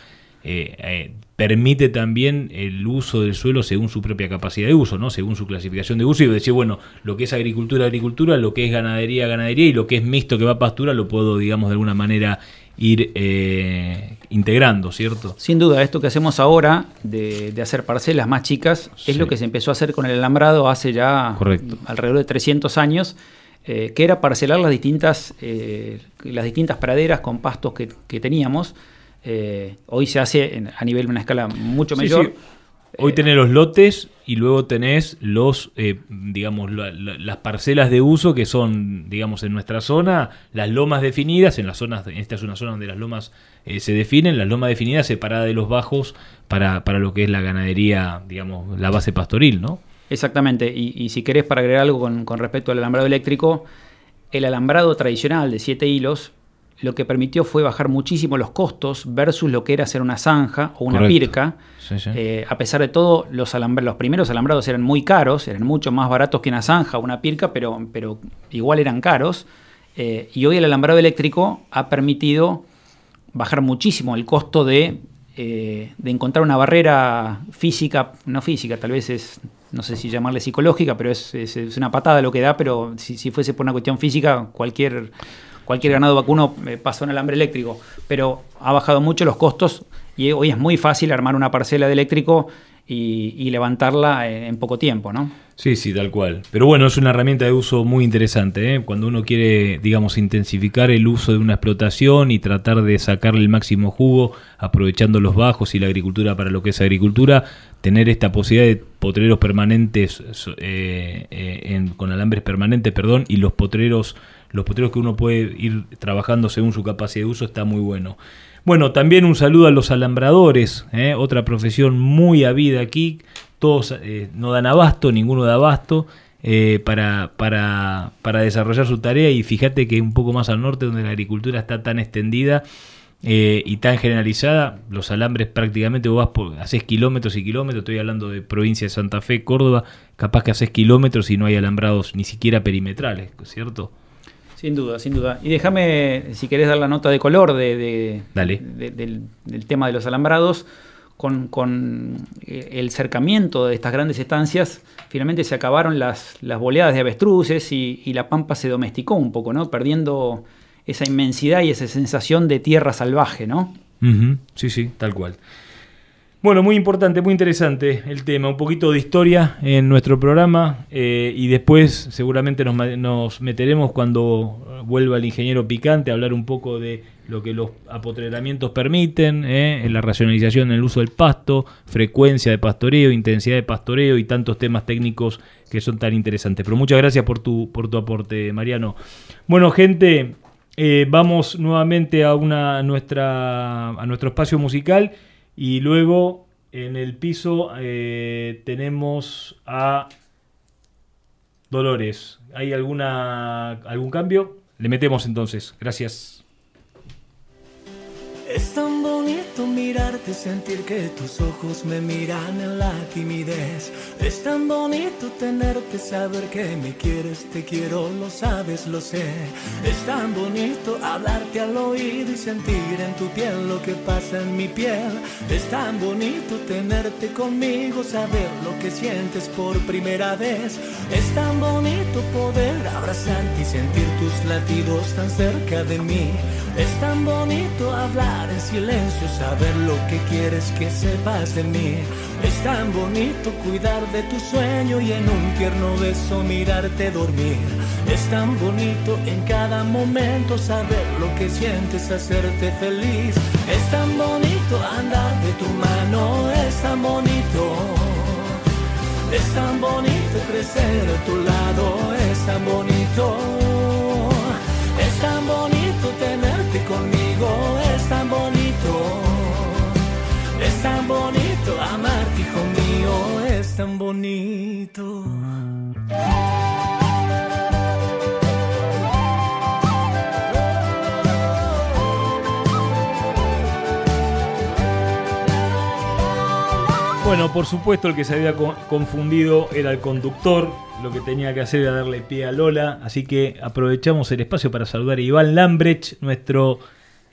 eh, eh, permite también el uso del suelo según su propia capacidad de uso, ¿no? Según su clasificación de uso y decir, bueno, lo que es agricultura, agricultura, lo que es ganadería, ganadería y lo que es mixto que va a pastura lo puedo, digamos, de alguna manera ir eh, integrando, ¿cierto? Sin duda, esto que hacemos ahora de, de hacer parcelas más chicas es lo que se empezó a hacer con el alambrado hace ya Correcto. alrededor de 300 años, eh, que era parcelar las distintas, eh, las distintas praderas con pastos que, que teníamos. Eh, hoy se hace en- a nivel de una escala mucho Sí, mayor. sí. Hoy tenés los lotes y luego tenés los, eh, digamos, la- la- las parcelas de uso que son, digamos, en nuestra zona, las lomas definidas, en las zonas, esta es una zona donde las lomas eh, se definen, las lomas definidas separadas de los bajos para, para lo que es la ganadería, digamos, la base pastoril, ¿no? Exactamente, y, y si querés para agregar algo con, con respecto al alambrado eléctrico, el alambrado tradicional de 7 hilos lo que permitió fue bajar muchísimo los costos versus lo que era hacer una zanja o una Correcto. pirca. Sí, sí. Eh, a pesar de todo, los, los primeros alambrados eran muy caros, eran mucho más baratos que una zanja o una pirca, pero, pero igual eran caros. Eh, y hoy el alambrado eléctrico ha permitido bajar muchísimo el costo de, eh, de encontrar una barrera física, no física, tal vez es, no sé si llamarle psicológica, pero es, es- es una patada lo que da, pero si, si fuese por una cuestión física, cualquier, cualquier ganado vacuno eh, pasa un alambre eléctrico, pero ha bajado mucho los costos y hoy es muy fácil armar una parcela de eléctrico y, levantarla en, en poco tiempo, ¿no? Sí, sí, tal cual. Pero bueno, es una herramienta de uso muy interesante. ¿eh? Cuando uno quiere, digamos, intensificar el uso de una explotación y tratar de sacarle el máximo jugo, aprovechando los bajos y la agricultura para lo que es agricultura, tener esta posibilidad de potreros permanentes, eh, eh, con alambres permanentes, perdón, y los potreros, los potreros que uno puede ir trabajando según su capacidad de uso, está muy bueno. Bueno, también un saludo a los alambradores, ¿eh? otra profesión muy habida aquí. Todos eh, no dan abasto, ninguno da abasto eh, para, para, para desarrollar su tarea. Y fíjate que un poco más al norte, donde la agricultura está tan extendida eh, y tan generalizada, los alambres prácticamente vos vas por, haces kilómetros y kilómetros. Estoy hablando de provincia de Santa Fe, Córdoba, capaz que haces kilómetros y no hay alambrados ni siquiera perimetrales, ¿cierto? Sin duda, sin duda. Y déjame, si querés dar la nota de color de, de- Dale. de- del, del tema de los alambrados, con, con, eh, el cercamiento de estas grandes estancias, finalmente se acabaron las, las boleadas de avestruces y, y la pampa se domesticó un poco, ¿no? Perdiendo esa inmensidad y esa sensación de tierra salvaje, ¿no? Sí, sí, tal cual. Bueno, muy importante, muy interesante el tema. Un poquito de historia en nuestro programa eh, y después seguramente nos, nos meteremos cuando vuelva el ingeniero Picante a hablar un poco de lo que los apotreramientos permiten, eh, en la racionalización en el uso del pasto, frecuencia de pastoreo, intensidad de pastoreo y tantos temas técnicos que son tan interesantes. Pero muchas gracias por tu, por tu aporte, Mariano. Bueno, gente, eh, vamos nuevamente a, una, nuestra, a nuestro espacio musical y luego en el piso eh, tenemos a Dolores. ¿Hay alguna, algún cambio? Le metemos entonces. Gracias. Bonito mirarte, sentir que tus ojos me miran en la timidez. Es tan bonito tenerte, saber que me quieres, te quiero, lo sabes, lo sé. Es tan bonito hablarte al oído y sentir en tu piel lo que pasa en mi piel. Es tan bonito tenerte conmigo, saber lo que sientes por primera vez. Es tan bonito poder abrazarte y sentir tus latidos tan cerca de mí. Es tan bonito hablar en silencio, saber lo que quieres que sepas de mí. Es tan bonito cuidar de tu sueño y en un tierno beso mirarte dormir. Es tan bonito en cada momento saber lo que sientes, hacerte feliz. Es tan bonito andar de tu mano, es tan bonito. Es tan bonito crecer a tu lado, es tan bonito. Es tan bonito tenerte conmigo, bonito amarte, hijo mío, es tan bonito. Bueno, por supuesto el que se había co- confundido era el conductor, lo que tenía que hacer era darle pie a Lola, así que aprovechamos el espacio para saludar a Iván Lambrecht, nuestro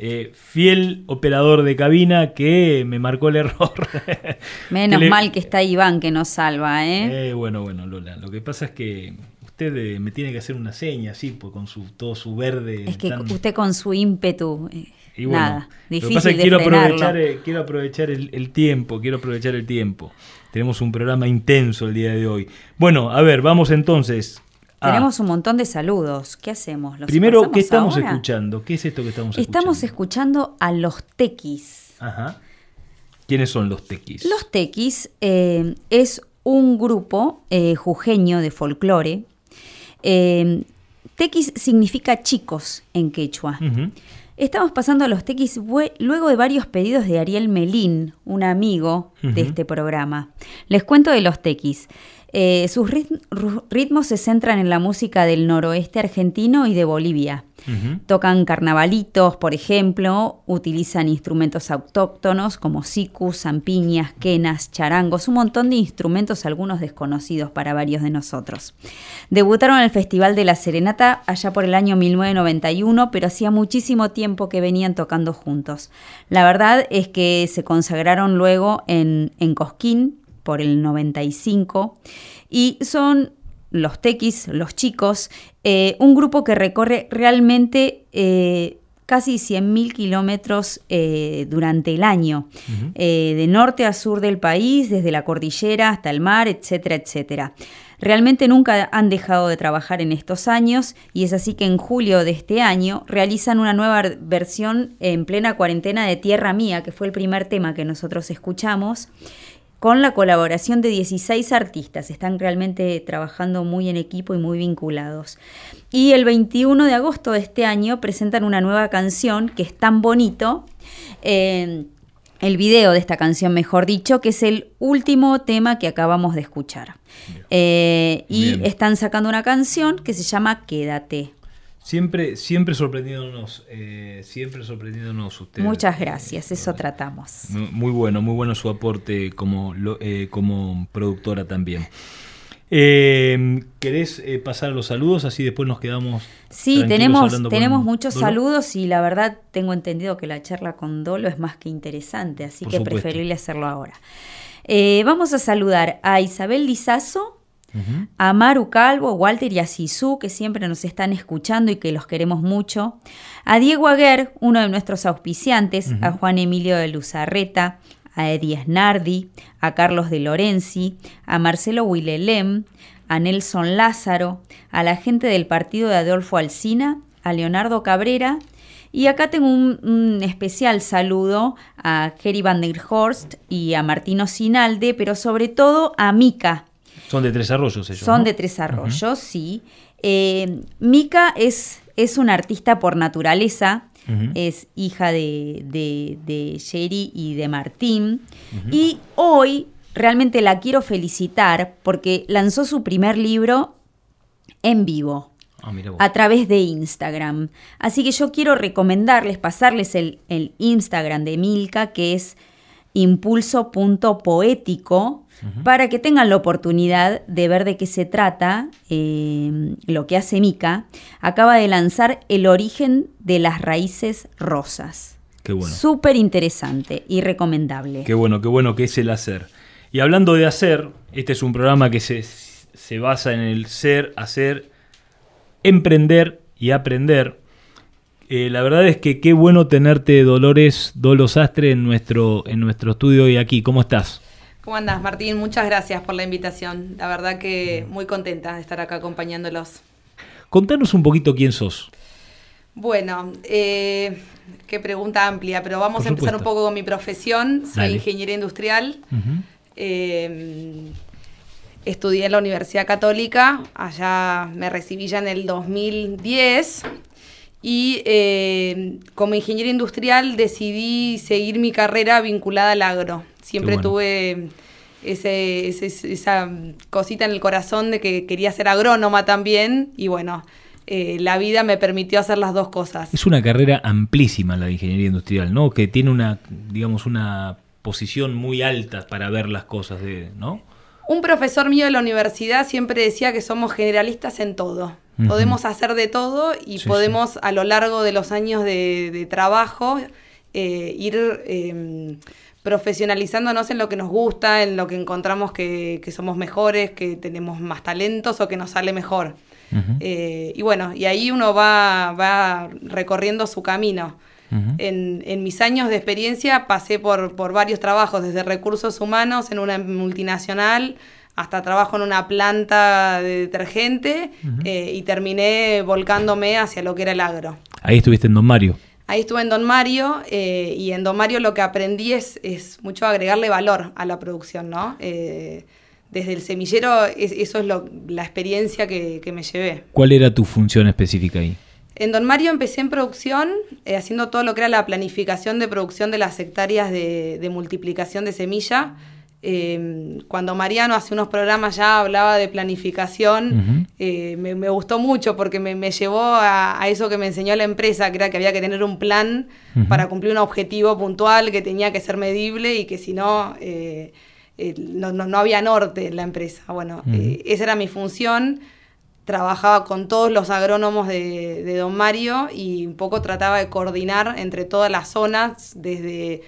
eh, fiel operador de cabina que me marcó el error. Menos Que le- mal que está Iván que nos salva, ¿eh? Eh, bueno, bueno, Lola, lo que pasa es que usted eh, me tiene que hacer una seña, así, pues, con su, todo su verde. es que tan- usted con su ímpetu, eh, Y bueno, nada, lo que difícil pasa es que de quiero aprovechar, eh, quiero aprovechar el, el tiempo, quiero aprovechar el tiempo. Tenemos un programa intenso el día de hoy. Bueno, a ver, vamos entonces. A- Tenemos un montón de saludos. ¿Qué hacemos? ¿Los Primero, ¿qué estamos ahora? escuchando? ¿Qué es esto que estamos, Estamos escuchando a los tequis. escuchando? Ajá. ¿Quiénes son los tequis? Los tequis eh, es un grupo eh, jujeño de folclore. Eh, tequis significa chicos en quechua. Estamos pasando a los tequis luego de varios pedidos de Ariel Melín, un amigo de este programa. Les cuento de los tequis. Eh, sus rit- ritmos se centran en la música del noroeste argentino y de Bolivia. Tocan carnavalitos, por ejemplo, utilizan instrumentos autóctonos como sicus, zampiñas, quenas, charangos, un montón de instrumentos, algunos desconocidos para varios de nosotros. Debutaron en el Festival de la Serenata allá por el año 1991, pero hacía muchísimo tiempo que venían tocando juntos. La verdad es que se consagraron luego en, en Cosquín por el 95 y son los tequis, los chicos, eh, un grupo que recorre realmente eh, casi 100.000 kilómetros eh, durante el año, eh, de norte a sur del país, desde la cordillera hasta el mar, etcétera, etcétera. Realmente nunca han dejado de trabajar en estos años y es así que en julio de este año realizan una nueva versión en plena cuarentena de Tierra Mía, que fue el primer tema que nosotros escuchamos con la colaboración de 16 artistas. Están realmente trabajando muy en equipo y muy vinculados. Y el 21 de agosto de este año presentan una nueva canción que es tan bonito. eh, el video de esta canción, mejor dicho, que es el último tema que acabamos de escuchar. Eh, y están sacando una canción que se llama Quédate. Siempre, siempre sorprendiéndonos, eh, siempre sorprendiéndonos ustedes. Muchas gracias, eso tratamos. Muy muy bueno, muy bueno su aporte como, eh, como productora también. Eh, ¿Querés eh, pasar a los saludos? Así después nos quedamos. Sí, tenemos, con tenemos muchos Dolo. saludos y la verdad tengo entendido que la charla con Dolo es más que interesante, así Por que preferible hacerlo ahora. Eh, vamos a saludar a Isabel Lizazo, A Maru Calvo, Walter y a Sisu, que siempre nos están escuchando y que los queremos mucho, a Diego Aguer, uno de nuestros auspiciantes, a Juan Emilio de Luzarreta, a Eddie Snardi, a Carlos de Lorenzi, a Marcelo Willelem, a Nelson Lázaro, a la gente del partido de Adolfo Alsina, a Leonardo Cabrera, y acá tengo un, un especial saludo a Kerry Van der Horst y a Martino Sinalde, pero sobre todo a Mica, Son de Tres Arroyos ellos. son ¿no? de Tres Arroyos, sí. Eh, Mica es, es una artista por naturaleza, es hija de, de, de Sherry y de Martín. Y hoy realmente la quiero felicitar porque lanzó su primer libro en vivo. ah, a través de Instagram. Así que yo quiero recomendarles, pasarles el, el Instagram de Milka, que es impulso.poético, para que tengan la oportunidad de ver de qué se trata eh, lo que hace Mica. Acaba de lanzar El origen de las raíces rosas. Qué bueno. Súper interesante y recomendable. Qué bueno, qué bueno que es el hacer. Y hablando de hacer, este es un programa que se, se basa en el ser, hacer, emprender y aprender. Eh, la verdad es que qué bueno tenerte, Dolores Dolosastre, en nuestro, en nuestro estudio hoy aquí. ¿Cómo estás? ¿Cómo andas, Martín? Muchas gracias por la invitación. La verdad que muy contenta de estar acá acompañándolos. Contanos un poquito quién sos. Bueno, eh, qué pregunta amplia, pero vamos a empezar un poco con mi profesión. Soy ingeniera industrial. Eh, estudié en la Universidad Católica, allá me recibí ya en el 2010 y eh, como ingeniera industrial decidí seguir mi carrera vinculada al agro. Siempre tuve ese, esa cosita en el corazón de que quería ser agrónoma también y bueno, eh, la vida me permitió hacer las dos cosas. Es una carrera amplísima la de ingeniería industrial, ¿no? Que tiene una, digamos, una posición muy alta para ver las cosas, de, ¿no? Un profesor mío de la universidad siempre decía que somos generalistas en todo. Podemos hacer de todo y podemos a lo largo de los años de, trabajo eh, ir em, profesionalizándonos en lo que nos gusta, en lo que encontramos que, somos mejores, que tenemos más talentos o que nos sale mejor. Eh, y bueno, y ahí uno va, va recorriendo su camino. en, en, mis años de experiencia pasé por, por varios trabajos, desde recursos humanos en una multinacional, hasta trabajo en una planta de detergente eh, y terminé volcándome hacia lo que era el agro. Ahí estuviste en Don Mario. Ahí estuve en Don Mario eh, y en Don Mario lo que aprendí es, es mucho agregarle valor a la producción, ¿no? Eh, desde el semillero eso es lo, la experiencia que, me llevé. ¿Cuál era tu función específica ahí? En Don Mario empecé en producción, haciendo todo lo que era la planificación de producción de las hectáreas de, de multiplicación de semilla. Em, cuando Mariano hace unos programas ya hablaba de planificación, eh, me, gustó mucho porque me, llevó a, eso que me enseñó la empresa, que era que había que tener un plan para cumplir un objetivo puntual, que tenía que ser medible y que si no, eh, eh, no, había norte en la empresa. Bueno, esa era mi función. Trabajaba con todos los agrónomos de, de Don Mario y un poco trataba de coordinar entre todas las zonas, desde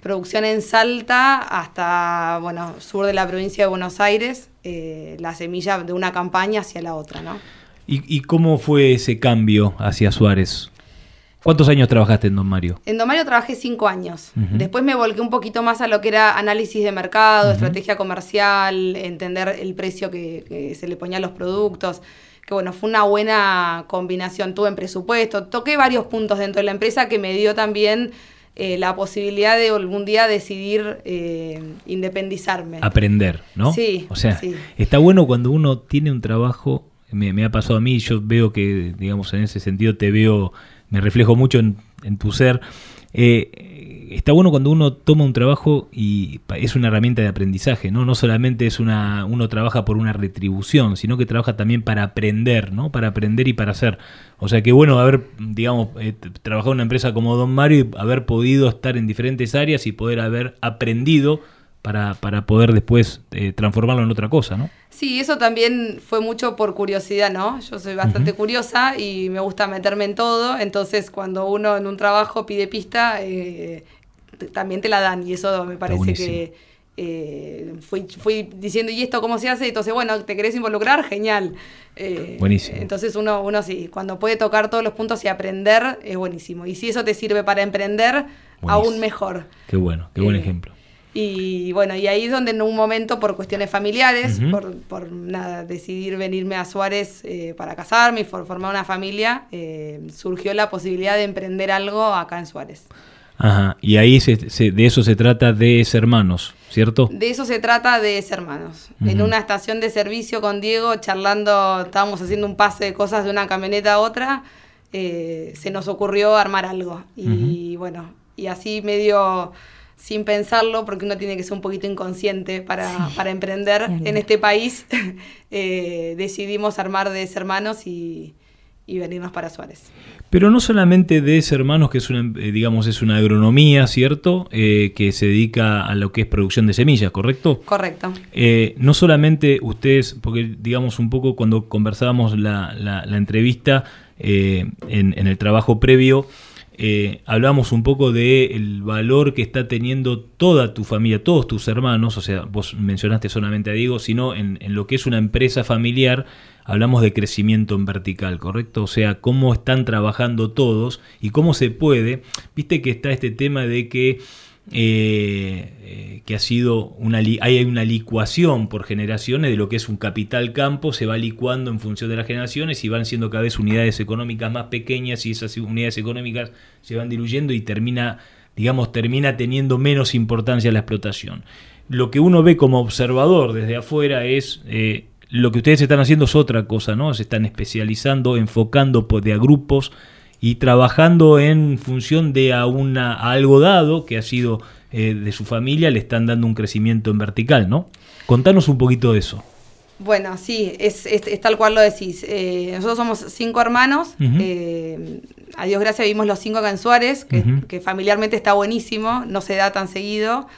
producción en Salta hasta, bueno, sur de la provincia de Buenos Aires, eh, la semilla de una campaña hacia la otra, ¿no? ¿Y, cómo fue ese cambio hacia Suárez? ¿Cuántos años trabajaste en Don Mario? En Don Mario trabajé cinco años. Después me volqué un poquito más a lo que era análisis de mercado, estrategia comercial, entender el precio que, que, se le ponía a los productos. Que bueno, fue una buena combinación. Tuve en presupuesto, toqué varios puntos dentro de la empresa que me dio también eh, la posibilidad de algún día decidir eh, independizarme. Aprender, ¿no? Sí. O sea, está bueno cuando uno tiene un trabajo, me, ha pasado a mí, yo veo que, digamos, en ese sentido te veo, me reflejo mucho en, en tu ser. Eh, está bueno cuando uno toma un trabajo y es una herramienta de aprendizaje, ¿no? No solamente es una, uno trabaja por una retribución, sino que trabaja también para aprender, ¿no? Para aprender y para hacer. O sea que bueno haber, digamos, eh, trabajado en una empresa como Don Mario y haber podido estar en diferentes áreas y poder haber aprendido para, para poder después eh, transformarlo en otra cosa, ¿no? Sí, eso también fue mucho por curiosidad, ¿no? Yo soy bastante curiosa y me gusta meterme en todo, entonces cuando uno en un trabajo pide pista, eh, también te la dan y eso me parece que eh, fui, fui, diciendo, ¿y esto cómo se hace? Entonces, bueno, ¿te querés involucrar? Genial. Eh, buenísimo. Entonces uno, uno sí, cuando puede tocar todos los puntos y aprender, es buenísimo. Y si eso te sirve para emprender, aún mejor. Qué bueno, qué buen eh, ejemplo. Y bueno, y ahí es donde en un momento, por cuestiones familiares, por, por nada, decidir venirme a Suárez para casarme y formar una familia, surgió la posibilidad de emprender algo acá en Suárez. Ajá, y ahí de eso se trata de ser hermanos, ¿cierto? De eso se trata de ser hermanos. En una estación de servicio con Diego, charlando, estábamos haciendo un pase de cosas de una camioneta a otra, eh, se nos ocurrió armar algo. Y bueno, y así medio sin pensarlo, porque uno tiene que ser un poquito inconsciente para, emprender en este país, eh, decidimos armar de hermanos y y venirnos para Suárez. Pero no solamente de ese hermanos, que es una, eh, digamos, es una agronomía, ¿cierto? Eh, que se dedica a lo que es producción de semillas, ¿correcto? Correcto. Eh, no solamente ustedes, porque digamos un poco cuando conversábamos la, la, entrevista en, en, el trabajo previo, eh, hablamos un poco del valor que está teniendo toda tu familia, todos tus hermanos, o sea, vos mencionaste solamente a Diego, sino en, lo que es una empresa familiar, hablamos de crecimiento en vertical, ¿correcto? O sea, cómo están trabajando todos y cómo se puede, viste que está este tema de que eh, eh, que ha sido una hay una licuación por generaciones de lo que es un capital campo, se va licuando en función de las generaciones y van siendo cada vez unidades económicas más pequeñas y esas unidades económicas se van diluyendo y termina, digamos, termina teniendo menos importancia la explotación. Lo que uno ve como observador desde afuera es eh, lo que ustedes están haciendo es otra cosa, ¿no? Se están especializando, enfocando de a grupos y trabajando en función de a, una, algo dado que ha sido eh, de su familia, le están dando un crecimiento en vertical, ¿no? Contanos un poquito de eso. Bueno, sí, es, tal cual lo decís. Eh, nosotros somos cinco hermanos. Eh, a Dios gracias vivimos los cinco acá en Suárez, que, familiarmente está buenísimo, no se da tan seguido.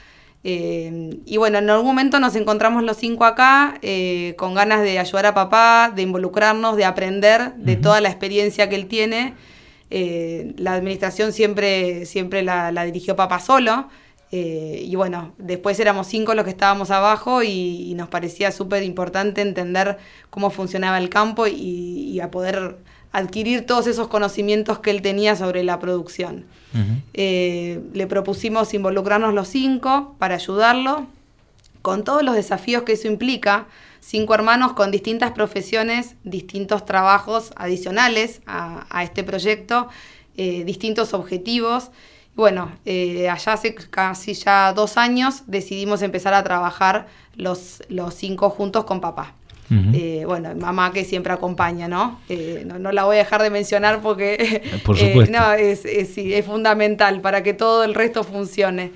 Y bueno, en algún momento nos encontramos los cinco acá con ganas de ayudar a papá, de involucrarnos, de aprender de toda la experiencia que él tiene. Eh, la administración siempre, siempre la, dirigió papá solo. Eh, y bueno, después éramos cinco los que estábamos abajo y, nos parecía súper importante entender cómo funcionaba el campo y, a poder adquirir todos esos conocimientos que él tenía sobre la producción. Eh, le propusimos involucrarnos los cinco para ayudarlo con todos los desafíos que eso implica cinco hermanos con distintas profesiones, distintos trabajos adicionales a, este proyecto, eh, distintos objetivos. Bueno, eh, allá hace casi ya dos años decidimos empezar a trabajar los, los cinco juntos con papá. Eh, bueno, mamá que siempre acompaña, ¿no? ¿no? la voy a dejar de mencionar porque Por supuesto. no, es, es, fundamental para que todo el resto funcione.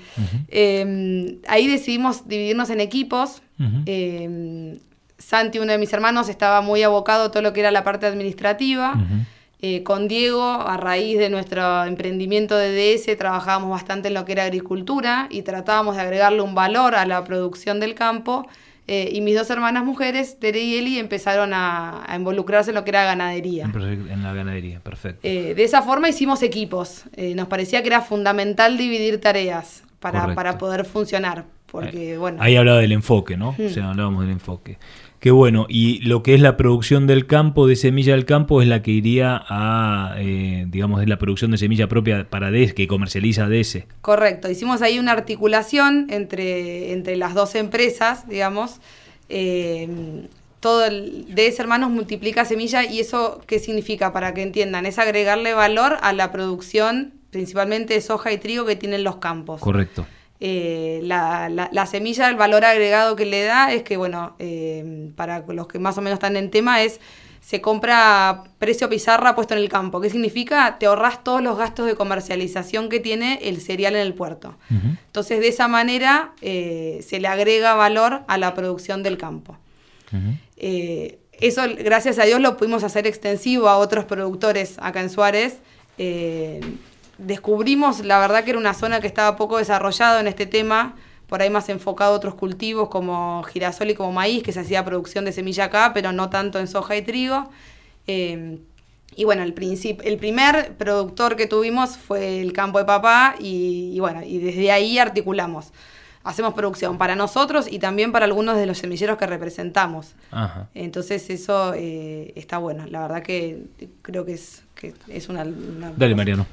ahí decidimos dividirnos en equipos. Santi, uno de mis hermanos, estaba muy abocado a todo lo que era la parte administrativa. Eh, con Diego, a raíz de nuestro emprendimiento de DS, trabajábamos bastante en lo que era agricultura y tratábamos de agregarle un valor a la producción del campo. Eh, y mis dos hermanas mujeres, Tere y Eli, empezaron a, involucrarse en lo que era ganadería. En la ganadería, perfecto. Eh, de esa forma hicimos equipos. nos parecía que era fundamental dividir tareas para, para poder funcionar. Porque, bueno. Ahí hablaba del enfoque, ¿no? O sea, hablábamos del enfoque. Qué bueno, y lo que es la producción del campo, de semilla del campo, es la que iría a, eh, digamos, es la producción de semilla propia para DES, que comercializa DS. Correcto, hicimos ahí una articulación entre, entre las dos empresas, digamos. Eh, todo el DS Hermanos multiplica semilla y eso, ¿qué significa? Para que entiendan, es agregarle valor a la producción, principalmente de soja y trigo que tienen los campos. Correcto. Eh, la, la, semilla, el valor agregado que le da es que, bueno, eh, para los que más o menos están en tema, es se compra precio pizarra puesto en el campo. ¿Qué significa? Te ahorras todos los gastos de comercialización que tiene el cereal en el puerto. Entonces, de esa manera eh, se le agrega valor a la producción del campo. eso, gracias a Dios, lo pudimos hacer extensivo a otros productores acá en Suárez descubrimos, la verdad que era una zona que estaba poco desarrollada en este tema, por ahí más enfocado a otros cultivos como girasol y como maíz, que se hacía producción de semilla acá, pero no tanto en soja y trigo. Eh, y bueno, el, el primer productor que tuvimos fue el campo de papá y, bueno, y desde ahí articulamos. Hacemos producción para nosotros y también para algunos de los semilleros que representamos. Entonces eso eh, está bueno. La verdad que creo que es, que es una, una Dale, Mariano.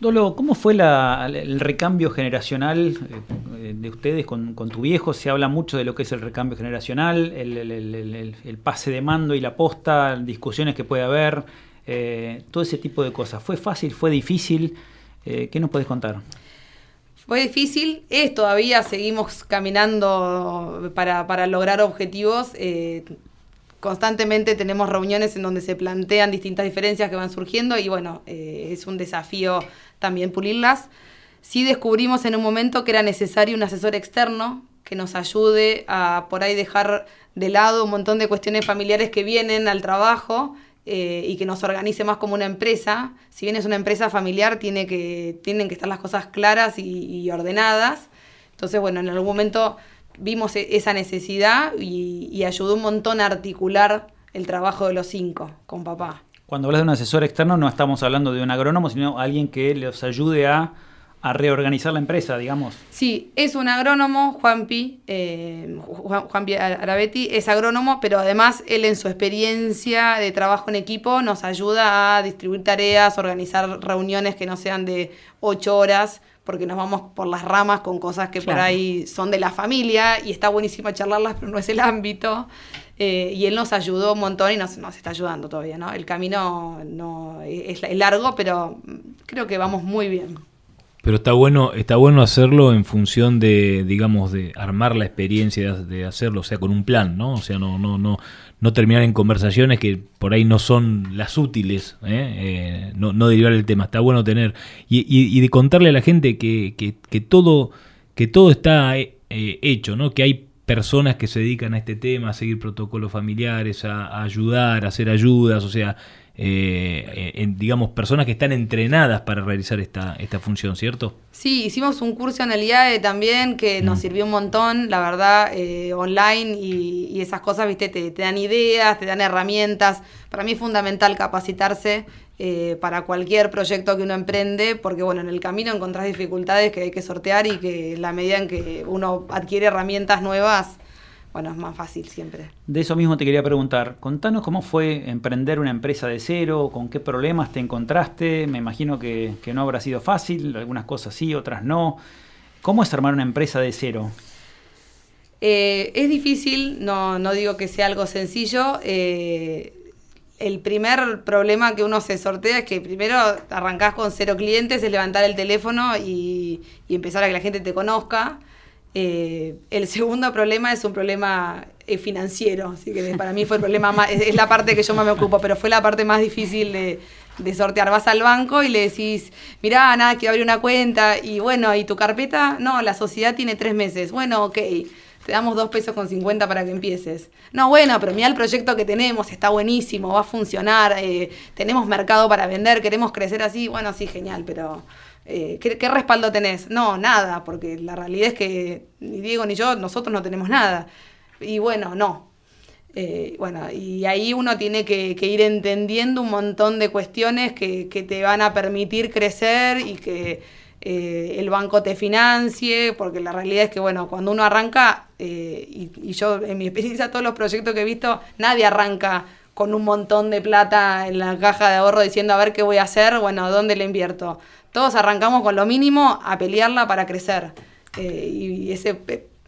Dolo, ¿cómo fue el recambio generacional eh, de ustedes con, tu viejo? Se habla mucho de lo que es el recambio generacional, el, pase de mando y la posta, discusiones que puede haber, eh, todo ese tipo de cosas. ¿Fue fácil? ¿Fue difícil? Eh, ¿Qué nos puedes contar? Fue difícil, es todavía seguimos caminando para lograr objetivos constantemente tenemos reuniones en donde se plantean distintas diferencias que van surgiendo y bueno, es un desafío también pulirlas. Sí descubrimos en un momento que era necesario un asesor externo que nos ayude a por ahí dejar de lado un montón de cuestiones familiares que vienen al trabajo. eh, y que nos organice más como una empresa. Si bien es una empresa familiar, tiene que, tienen que estar las cosas claras y, ordenadas. Entonces, bueno, en algún momento vimos e, esa necesidad y, y ayudó un montón a articular el trabajo de los cinco con papá. Cuando hablas de un asesor externo no estamos hablando de un agrónomo, sino alguien que les ayude a a reorganizar la empresa, digamos. Sí, es un agrónomo, Juanpi, eh, Juanpi Arabetti, es agrónomo, pero además él en su experiencia de trabajo en equipo nos ayuda a distribuir tareas, organizar reuniones que no sean de ocho horas, porque nos vamos por las ramas con cosas que por ahí son de la familia y está buenísimo charlarlas, pero no es el ámbito. Eh, y él nos ayudó un montón y nos, nos, está ayudando todavía, ¿no? El camino no es largo, pero creo que vamos muy bien. Pero está bueno, está bueno hacerlo en función de, digamos, de armar la experiencia de hacerlo, o sea, con un plan, ¿no? O sea, no, no, no, no terminar en conversaciones que por ahí no son las útiles, ¿eh? Eh, no, no, derivar el tema. Está bueno tener y, y, de contarle a la gente que, que, que todo, que todo está eh, hecho, ¿no? Que hay personas que se dedican a este tema, a seguir protocolos familiares, a ayudar, a hacer ayudas, o sea, eh, en, digamos, personas que están entrenadas para realizar esta, esta función, ¿cierto? Sí, hicimos un curso en el IAE también que nos mm. sirvió un montón, la verdad, eh, online y, esas cosas, viste, te, dan ideas, te dan herramientas. Para mí es fundamental capacitarse eh, para cualquier proyecto que uno emprende, porque bueno, en el camino encontrás dificultades que hay que sortear y que la medida en que uno adquiere herramientas nuevas, bueno, es más fácil siempre. De eso mismo te quería preguntar, contanos cómo fue emprender una empresa de cero, con qué problemas te encontraste, me imagino que, no habrá sido fácil, algunas cosas sí, otras no. ¿Cómo es armar una empresa de cero? Eh, es difícil, no, no, digo que sea algo sencillo. Eh, el primer problema que uno se sortea es que primero arrancás con cero clientes, es levantar el teléfono y, y empezar a que la gente te conozca. Eh, el segundo problema es un problema eh, financiero, así que para mí fue el problema más, es, la parte que yo más me ocupo, pero fue la parte más difícil de, sortear. Vas al banco y le decís, mirá, nada, quiero abrir una cuenta, y bueno, ¿y tu carpeta? No, la sociedad tiene tres meses. Bueno, ok, te damos dos pesos con cincuenta para que empieces. No, bueno, pero mira el proyecto que tenemos, está buenísimo, va a funcionar, eh, tenemos mercado para vender, queremos crecer así, bueno, sí, genial, pero eh, ¿qué, respaldo tenés? No, nada, porque la realidad es que ni Diego ni yo, nosotros no tenemos nada. Y bueno, no. Eh, bueno, y ahí uno tiene que, ir entendiendo un montón de cuestiones que, te van a permitir crecer y que eh, el banco te financie, porque la realidad es que, bueno, cuando uno arranca, y, y yo en mi experiencia, todos los proyectos que he visto, nadie arranca con un montón de plata en la caja de ahorro diciendo a ver qué voy a hacer, bueno, ¿dónde le invierto? Todos arrancamos con lo mínimo a pelearla para crecer. Eh, y ese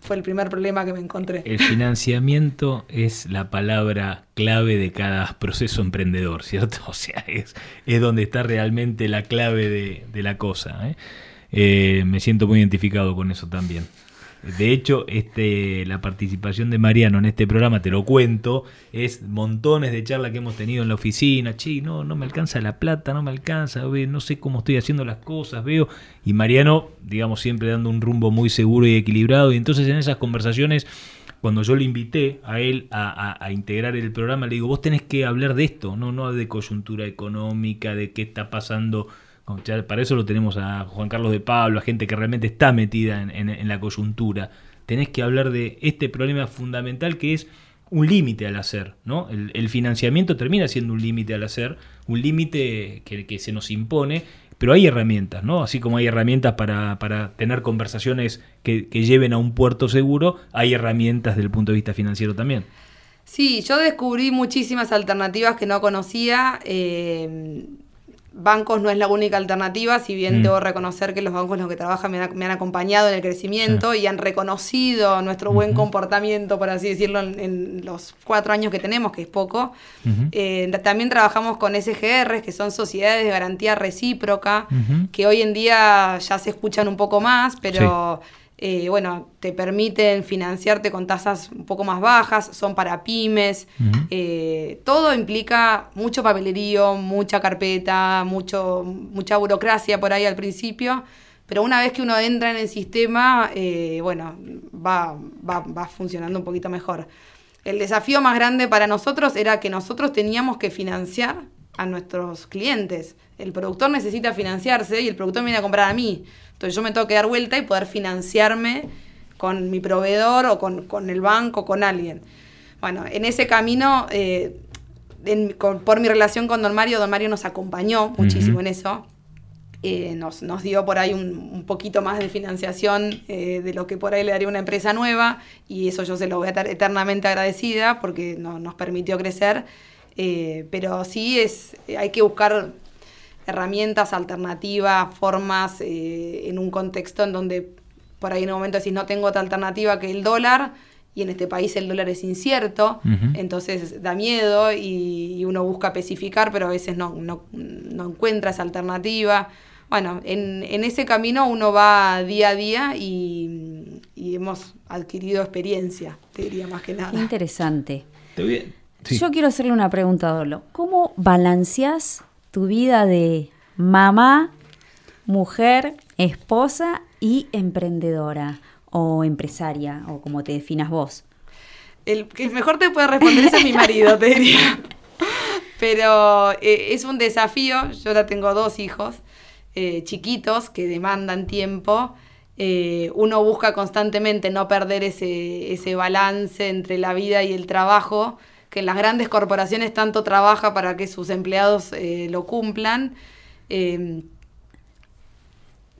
fue el primer problema que me encontré. El financiamiento es la palabra clave de cada proceso emprendedor, ¿cierto? O sea, es, es donde está realmente la clave de, la cosa. ¿eh? Eh, me siento muy identificado con eso también. De hecho, este, la participación de Mariano en este programa, te lo cuento, es montones de charlas que hemos tenido en la oficina. Che, no, no me alcanza la plata, no me alcanza, no sé cómo estoy haciendo las cosas, veo. Y Mariano, digamos, siempre dando un rumbo muy seguro y equilibrado. Y entonces en esas conversaciones cuando yo le invité a él a, integrar el programa, le digo, vos tenés que hablar de esto, no, no de coyuntura económica, de qué está pasando para eso lo tenemos a Juan Carlos de Pablo, a gente que realmente está metida en, la coyuntura. Tenés que hablar de este problema fundamental que es un límite al hacer, ¿no? El, financiamiento termina siendo un límite al hacer, un límite que, se nos impone, pero hay herramientas, ¿no? Así como hay herramientas para, tener conversaciones que, lleven a un puerto seguro, hay herramientas desde el punto de vista financiero también. Sí, yo descubrí muchísimas alternativas que no conocía. Eh, bancos no es la única alternativa, si bien mm. debo reconocer que los bancos en los que trabajan me, han, acompañado en el crecimiento y han reconocido nuestro buen comportamiento, por así decirlo, en, los cuatro años que tenemos, que es poco. Eh, también trabajamos con SGR, que son sociedades de garantía recíproca, que hoy en día ya se escuchan un poco más, pero... Eh, bueno, te permiten financiarte con tasas un poco más bajas, son para pymes, eh, todo implica mucho papelerío, mucha carpeta, mucho, mucha burocracia por ahí al principio, pero una vez que uno entra en el sistema, eh, bueno, va, va, va funcionando un poquito mejor. el desafío más grande para nosotros era que nosotros teníamos que financiar a nuestros clientes. El productor necesita financiarse y el productor me viene a comprar a mí. Entonces yo me tengo que dar vuelta y poder financiarme con mi proveedor o con, el banco, con alguien. Bueno, en ese camino, eh, por mi relación con Don Mario, Don Mario nos acompañó muchísimo en eso. Eh, nos, nos, dio por ahí un, poquito más de financiación eh, de lo que por ahí le daría una empresa nueva y eso yo se lo voy a estar eternamente agradecida porque nos permitió crecer. Eh, pero sí es, hay que buscar herramientas alternativas, formas en un contexto en donde por ahí en un momento decís no tengo otra alternativa que el dólar y en este país el dólar es incierto, entonces da miedo y, uno busca especificar, pero a veces no, no, no encuentra esa alternativa bueno, en, ese camino uno va día a día y, hemos adquirido experiencia, te diría más que nada. Interesante. Yo quiero hacerle una pregunta a Dolo. ¿Cómo balanceas tu vida de mamá, mujer, esposa y emprendedora o empresaria o como te definas vos? El que mejor te puede responder es mi marido, te diría. Pero eh, es un desafío. Yo ahora tengo dos hijos eh, chiquitos que demandan tiempo, eh, uno busca constantemente no perder ese, ese balance entre la vida y el trabajo, que en las grandes corporaciones tanto trabaja para que sus empleados eh, lo cumplan. Em,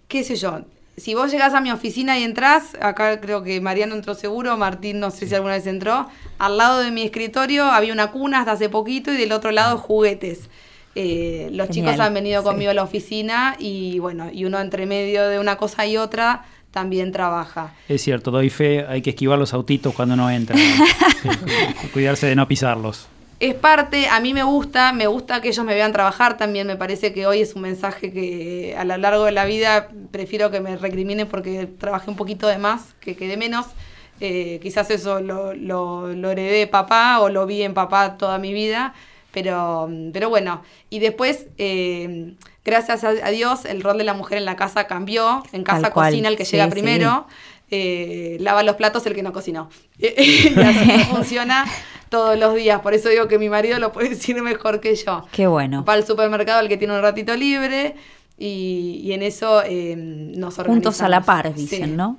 ¿Qué sé yo? Si vos llegás a mi oficina y entrás, acá creo que Mariano entró seguro, Martín no sé si alguna vez entró, al lado de mi escritorio había una cuna hasta hace poquito y del otro lado juguetes. Eh, los chicos han venido conmigo a la oficina y bueno, y uno entre medio de una cosa y otra también trabaja. Es cierto, doy fe, hay que esquivar los autitos cuando no entra. Cuidarse de no pisarlos. Es parte, a mí me gusta, me gusta que ellos me vean trabajar también, me parece que hoy es un mensaje que a lo largo de la vida prefiero que me recriminen porque trabajé un poquito de más, que quede menos. Eh, quizás eso lo, lo, lo heredé papá o lo vi en papá toda mi vida pero, pero bueno, y después, eh, gracias a, Dios, el rol de la mujer en la casa cambió. En casa cocina el que llega primero, eh, lava los platos el que no cocinó. y así funciona todos los días. Por eso digo que mi marido lo puede decir mejor que yo. Qué bueno. Va al supermercado el que tiene un ratito libre y, en eso eh, nos organizamos. Juntos a la par, dicen, ¿no?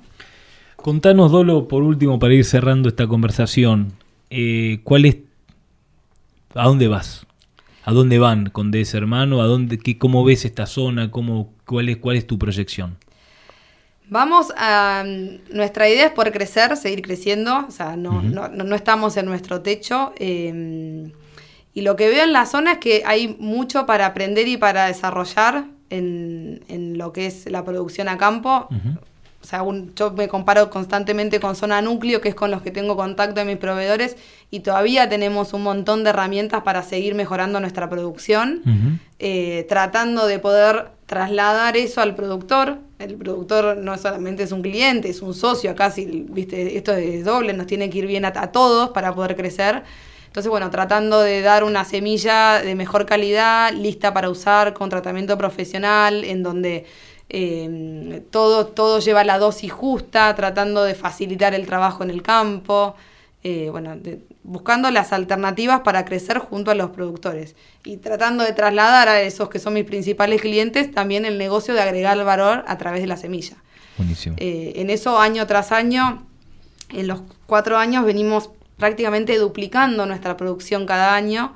Contanos, Dolo, por último, para ir cerrando esta conversación, ¿cuál es ¿A dónde vas? ¿A dónde van con ese hermano? ¿A dónde, qué, ¿Cómo ves esta zona? ¿Cómo, cuál, es, ¿Cuál es tu proyección? Vamos a. Nuestra idea es poder crecer, seguir creciendo. O sea, no, no, no, estamos en nuestro techo. Em, y lo que veo en la zona es que hay mucho para aprender y para desarrollar en, en lo que es la producción a campo o sea, yo me comparo constantemente con zona núcleo, que es con los que tengo contacto de mis proveedores, y todavía tenemos un montón de herramientas para seguir mejorando nuestra producción, eh, tratando de poder trasladar eso al productor. El productor no solamente es un cliente, es un socio, casi, viste, esto es doble, nos tiene que ir bien a, a todos para poder crecer. Entonces, bueno, tratando de dar una semilla de mejor calidad, lista para usar, con tratamiento profesional, en donde eh, todo, todo lleva la dosis justa, tratando de facilitar el trabajo en el campo, eh, bueno, buscando las alternativas para crecer junto a los productores y tratando de trasladar a esos que son mis principales clientes también el negocio de agregar valor a través de la semilla. Eh, en eso, año tras año, en los cuatro años venimos prácticamente duplicando nuestra producción cada año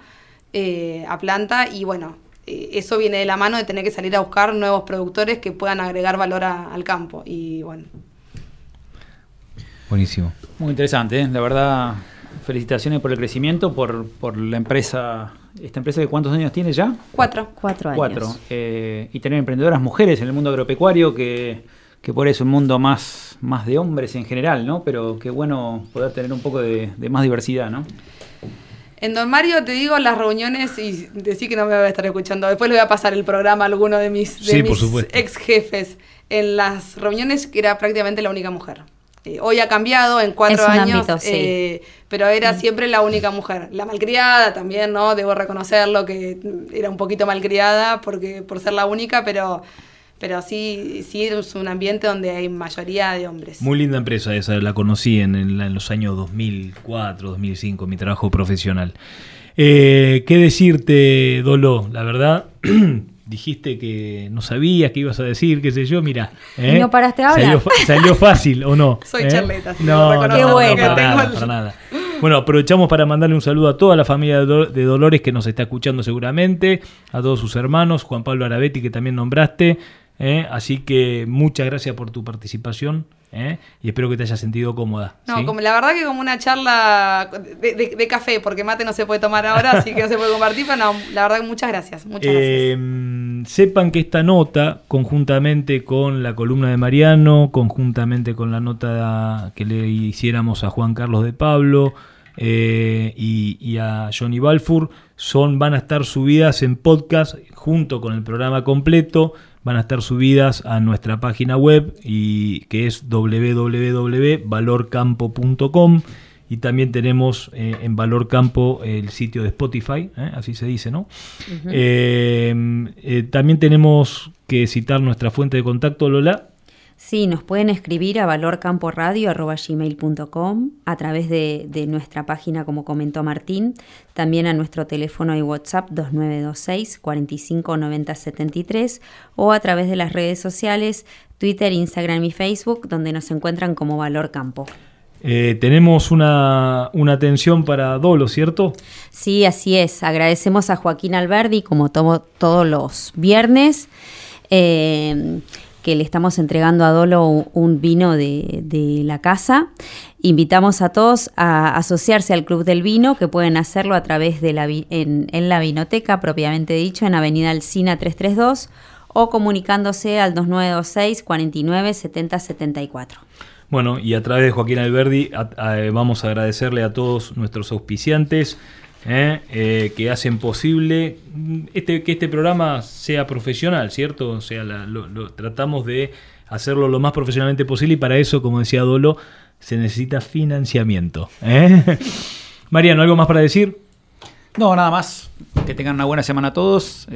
a planta y bueno, eh, eso viene de la mano de tener que salir a buscar nuevos productores que puedan agregar valor al campo. Y bueno. Buenísimo. Muy interesante, ¿eh? la verdad. Felicitaciones por el crecimiento, por, la empresa. ¿Esta empresa de cuántos años tiene ya? Cuatro. Cuatro años. Cuatro. Eh, y tener emprendedoras mujeres en el mundo agropecuario, que, por eso es un mundo más, más de hombres en general, ¿no? Pero qué bueno poder tener un poco de, de más diversidad, ¿no? En Don Mario te digo las reuniones y decir que no me voy a estar escuchando. Después le voy a pasar el programa a alguno de mis, ex jefes. En las reuniones que era prácticamente la única mujer. Eh, hoy ha cambiado en cuatro años, eh, pero era siempre la única mujer. La malcriada también, ¿no? Debo reconocerlo que era un poquito malcriada porque por ser la única, pero pero sí, sí es un ambiente donde hay mayoría de hombres. Muy linda empresa esa, la conocí en, en los años 2004, 2005, mi trabajo profesional. Eh, ¿Qué decirte, Dolo? La verdad, dijiste que no sabías qué ibas a decir, qué sé yo, mira. ¿Y no paraste ahora? Salió, fácil, ¿o no? Soy ¿Eh? charleta, no, no, no, bueno. para, nada, para nada. Bueno, aprovechamos para mandarle un saludo a toda la familia de Dolores que nos está escuchando seguramente, a todos sus hermanos, Juan Pablo Arabetti que también nombraste, ¿eh? así que muchas gracias por tu participación. ¿eh? y espero que te hayas sentido cómoda. No, como, la verdad que como una charla de, café, porque mate no se puede tomar ahora, así que no se puede compartir, pero no, la verdad que muchas gracias. Muchas em, Sepan que esta nota, conjuntamente con la columna de Mariano, conjuntamente con la nota que le hiciéramos a Juan Carlos de Pablo eh, y, y, a Johnny Balfour, son, van a estar subidas en podcast junto con el programa completo van a estar subidas a nuestra página web y que es www.valorcampo.com y también tenemos eh, en Valor Campo el sitio de Spotify, ¿eh? así se dice, ¿no? Eh, también tenemos que citar nuestra fuente de contacto, Lola. Sí, nos pueden escribir a valorcamporadio.com a través de, nuestra página, como comentó Martín, también a nuestro teléfono y WhatsApp 2926 45 90 73 o a través de las redes sociales Twitter, Instagram y Facebook, donde nos encuentran como Valor Campo. Eh, tenemos una, una, atención para Dolo, ¿cierto? Sí, así es. Agradecemos a Joaquín Alberdi, como todos los viernes. Eh, le estamos entregando a Dolo un vino de, la casa. Invitamos a todos a asociarse al Club del Vino, que pueden hacerlo a través de la, en, la vinoteca, propiamente dicho, en Avenida Alcina 332, o comunicándose al 2926 49 70 74. Bueno, y a través de Joaquín Alberdi vamos a agradecerle a todos nuestros auspiciantes, ¿eh? Eh, que hacen posible este, que este programa sea profesional, ¿cierto? O sea, lo, tratamos de hacerlo lo más profesionalmente posible y para eso, como decía Dolo, se necesita financiamiento. ¿eh? Mariano, ¿algo más para decir? No, nada más. Que tengan una buena semana todos.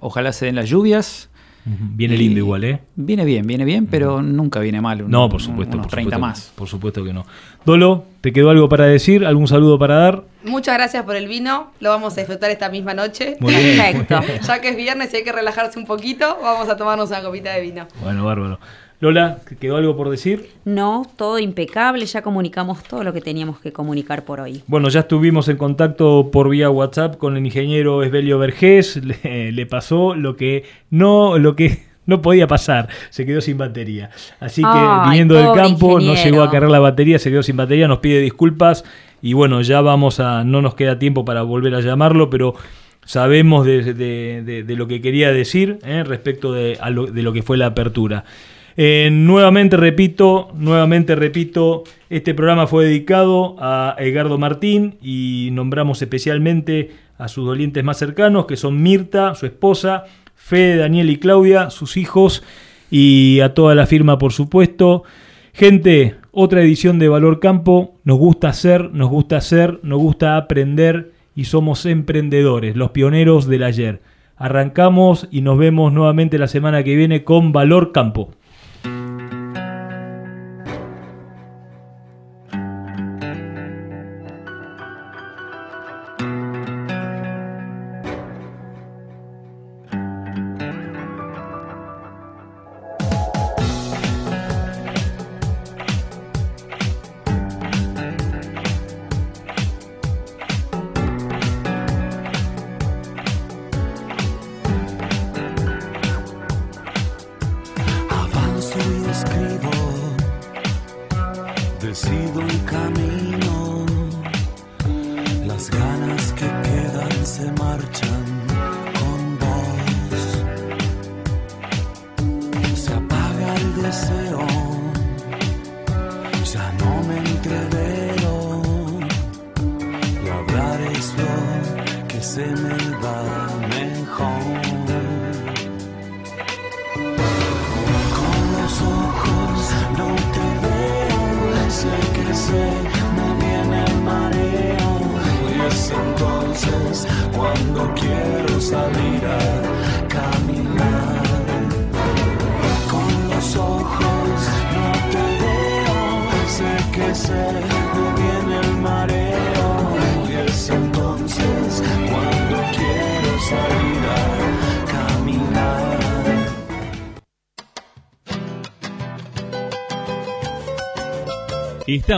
ojalá se den las lluvias. Viene lindo igual, ¿eh? Viene bien, viene bien, pero nunca viene mal. no, por supuesto. Unos 30 más. Por supuesto que no. Dolo, ¿te quedó algo para decir? ¿Algún saludo para dar? Muchas gracias por el vino. Lo vamos a disfrutar esta misma noche. Perfecto. ya que es viernes y hay que relajarse un poquito, vamos a tomarnos una copita de vino. Bueno, bárbaro. Lola, ¿quedó algo por decir? No, todo impecable, ya comunicamos todo lo que teníamos que comunicar por hoy. Bueno, ya estuvimos en contacto por vía WhatsApp con el ingeniero Esbelio Vergés, le, pasó lo que no, lo que no podía pasar, se quedó sin batería. Así que viniendo del campo, no llegó a cargar la batería, se quedó sin batería, nos pide disculpas y bueno, ya vamos a, no nos queda tiempo para volver a llamarlo, pero sabemos de, lo que quería decir ¿eh? respecto de, de lo que fue la apertura. Eh, nuevamente repito, nuevamente repito, este programa fue dedicado a Edgardo Martín y nombramos especialmente a sus dolientes más cercanos, que son Mirta, su esposa, Fede, Daniel y Claudia, sus hijos y a toda la firma, por supuesto. Gente, otra edición de Valor Campo. Nos gusta hacer, nos gusta hacer, nos gusta aprender y somos emprendedores, los pioneros del ayer. Arrancamos y nos vemos nuevamente la semana que viene con Valor Campo.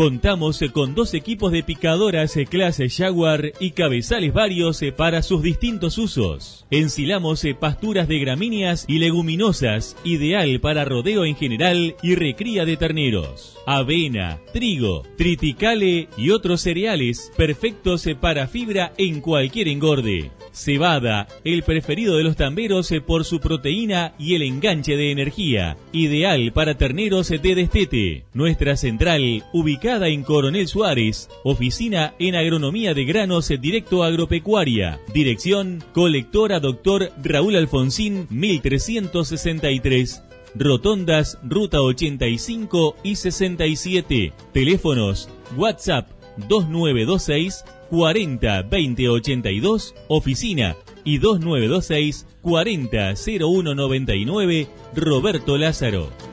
Contamos con dos equipos de picadoras clase Jaguar y cabezales varios para sus distintos usos. Ensilamos pasturas de gramíneas y leguminosas, ideal para rodeo en general y recría de terneros. Avena, trigo, triticale y otros cereales perfectos para fibra en cualquier engorde. Cebada, el preferido de los tamberos por su proteína y el enganche de energía, ideal para terneros de destete. Nuestra central, ubicada en Coronel Suárez, oficina en agronomía de granos directo agropecuaria. Dirección, colectora doctor Raúl Alfonsín, 1363. Rotondas, Ruta 85 y 67. Teléfonos, WhatsApp 2926 40 20 82, oficina y 2926 40 01 99, Roberto Lázaro.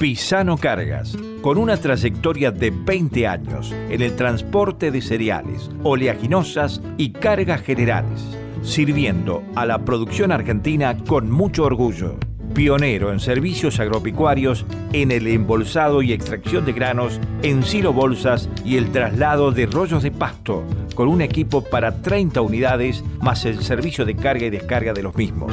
Pisano Cargas, con una trayectoria de 20 años en el transporte de cereales, oleaginosas y cargas generales, sirviendo a la producción argentina con mucho orgullo pionero en servicios agropecuarios, en el embolsado y extracción de granos, en silo bolsas y el traslado de rollos de pasto, con un equipo para 30 unidades más el servicio de carga y descarga de los mismos.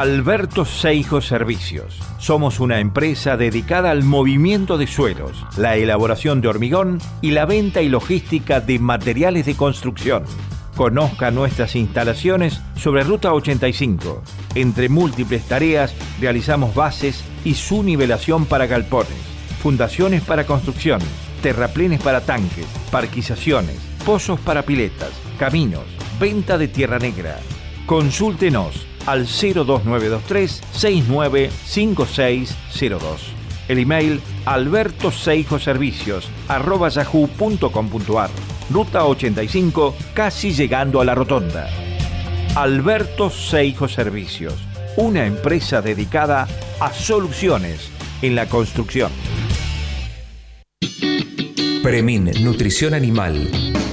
Alberto Seijo Servicios. Somos una empresa dedicada al movimiento de suelos, la elaboración de hormigón y la venta y logística de materiales de construcción. Conozca nuestras instalaciones sobre Ruta 85. Entre múltiples tareas realizamos bases y su nivelación para galpones, fundaciones para construcción, terraplenes para tanques, parquizaciones, pozos para piletas, caminos, venta de tierra negra. Consúltenos al 02923 695602. El email albertoseijoservicios arroba yahoo.com.ar. Ruta 85, casi llegando a la rotonda. Alberto Seijo Servicios, una empresa dedicada a soluciones en la construcción. Premin, Nutrición Animal.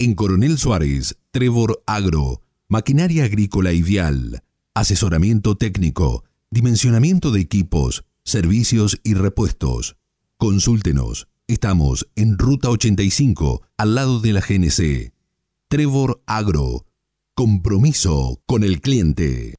En Coronel Suárez, Trevor Agro, maquinaria agrícola vial, asesoramiento técnico, dimensionamiento de equipos, servicios y repuestos. Consúltenos. Estamos en Ruta 85, al lado de la GNC. Trevor Agro. Compromiso con el cliente.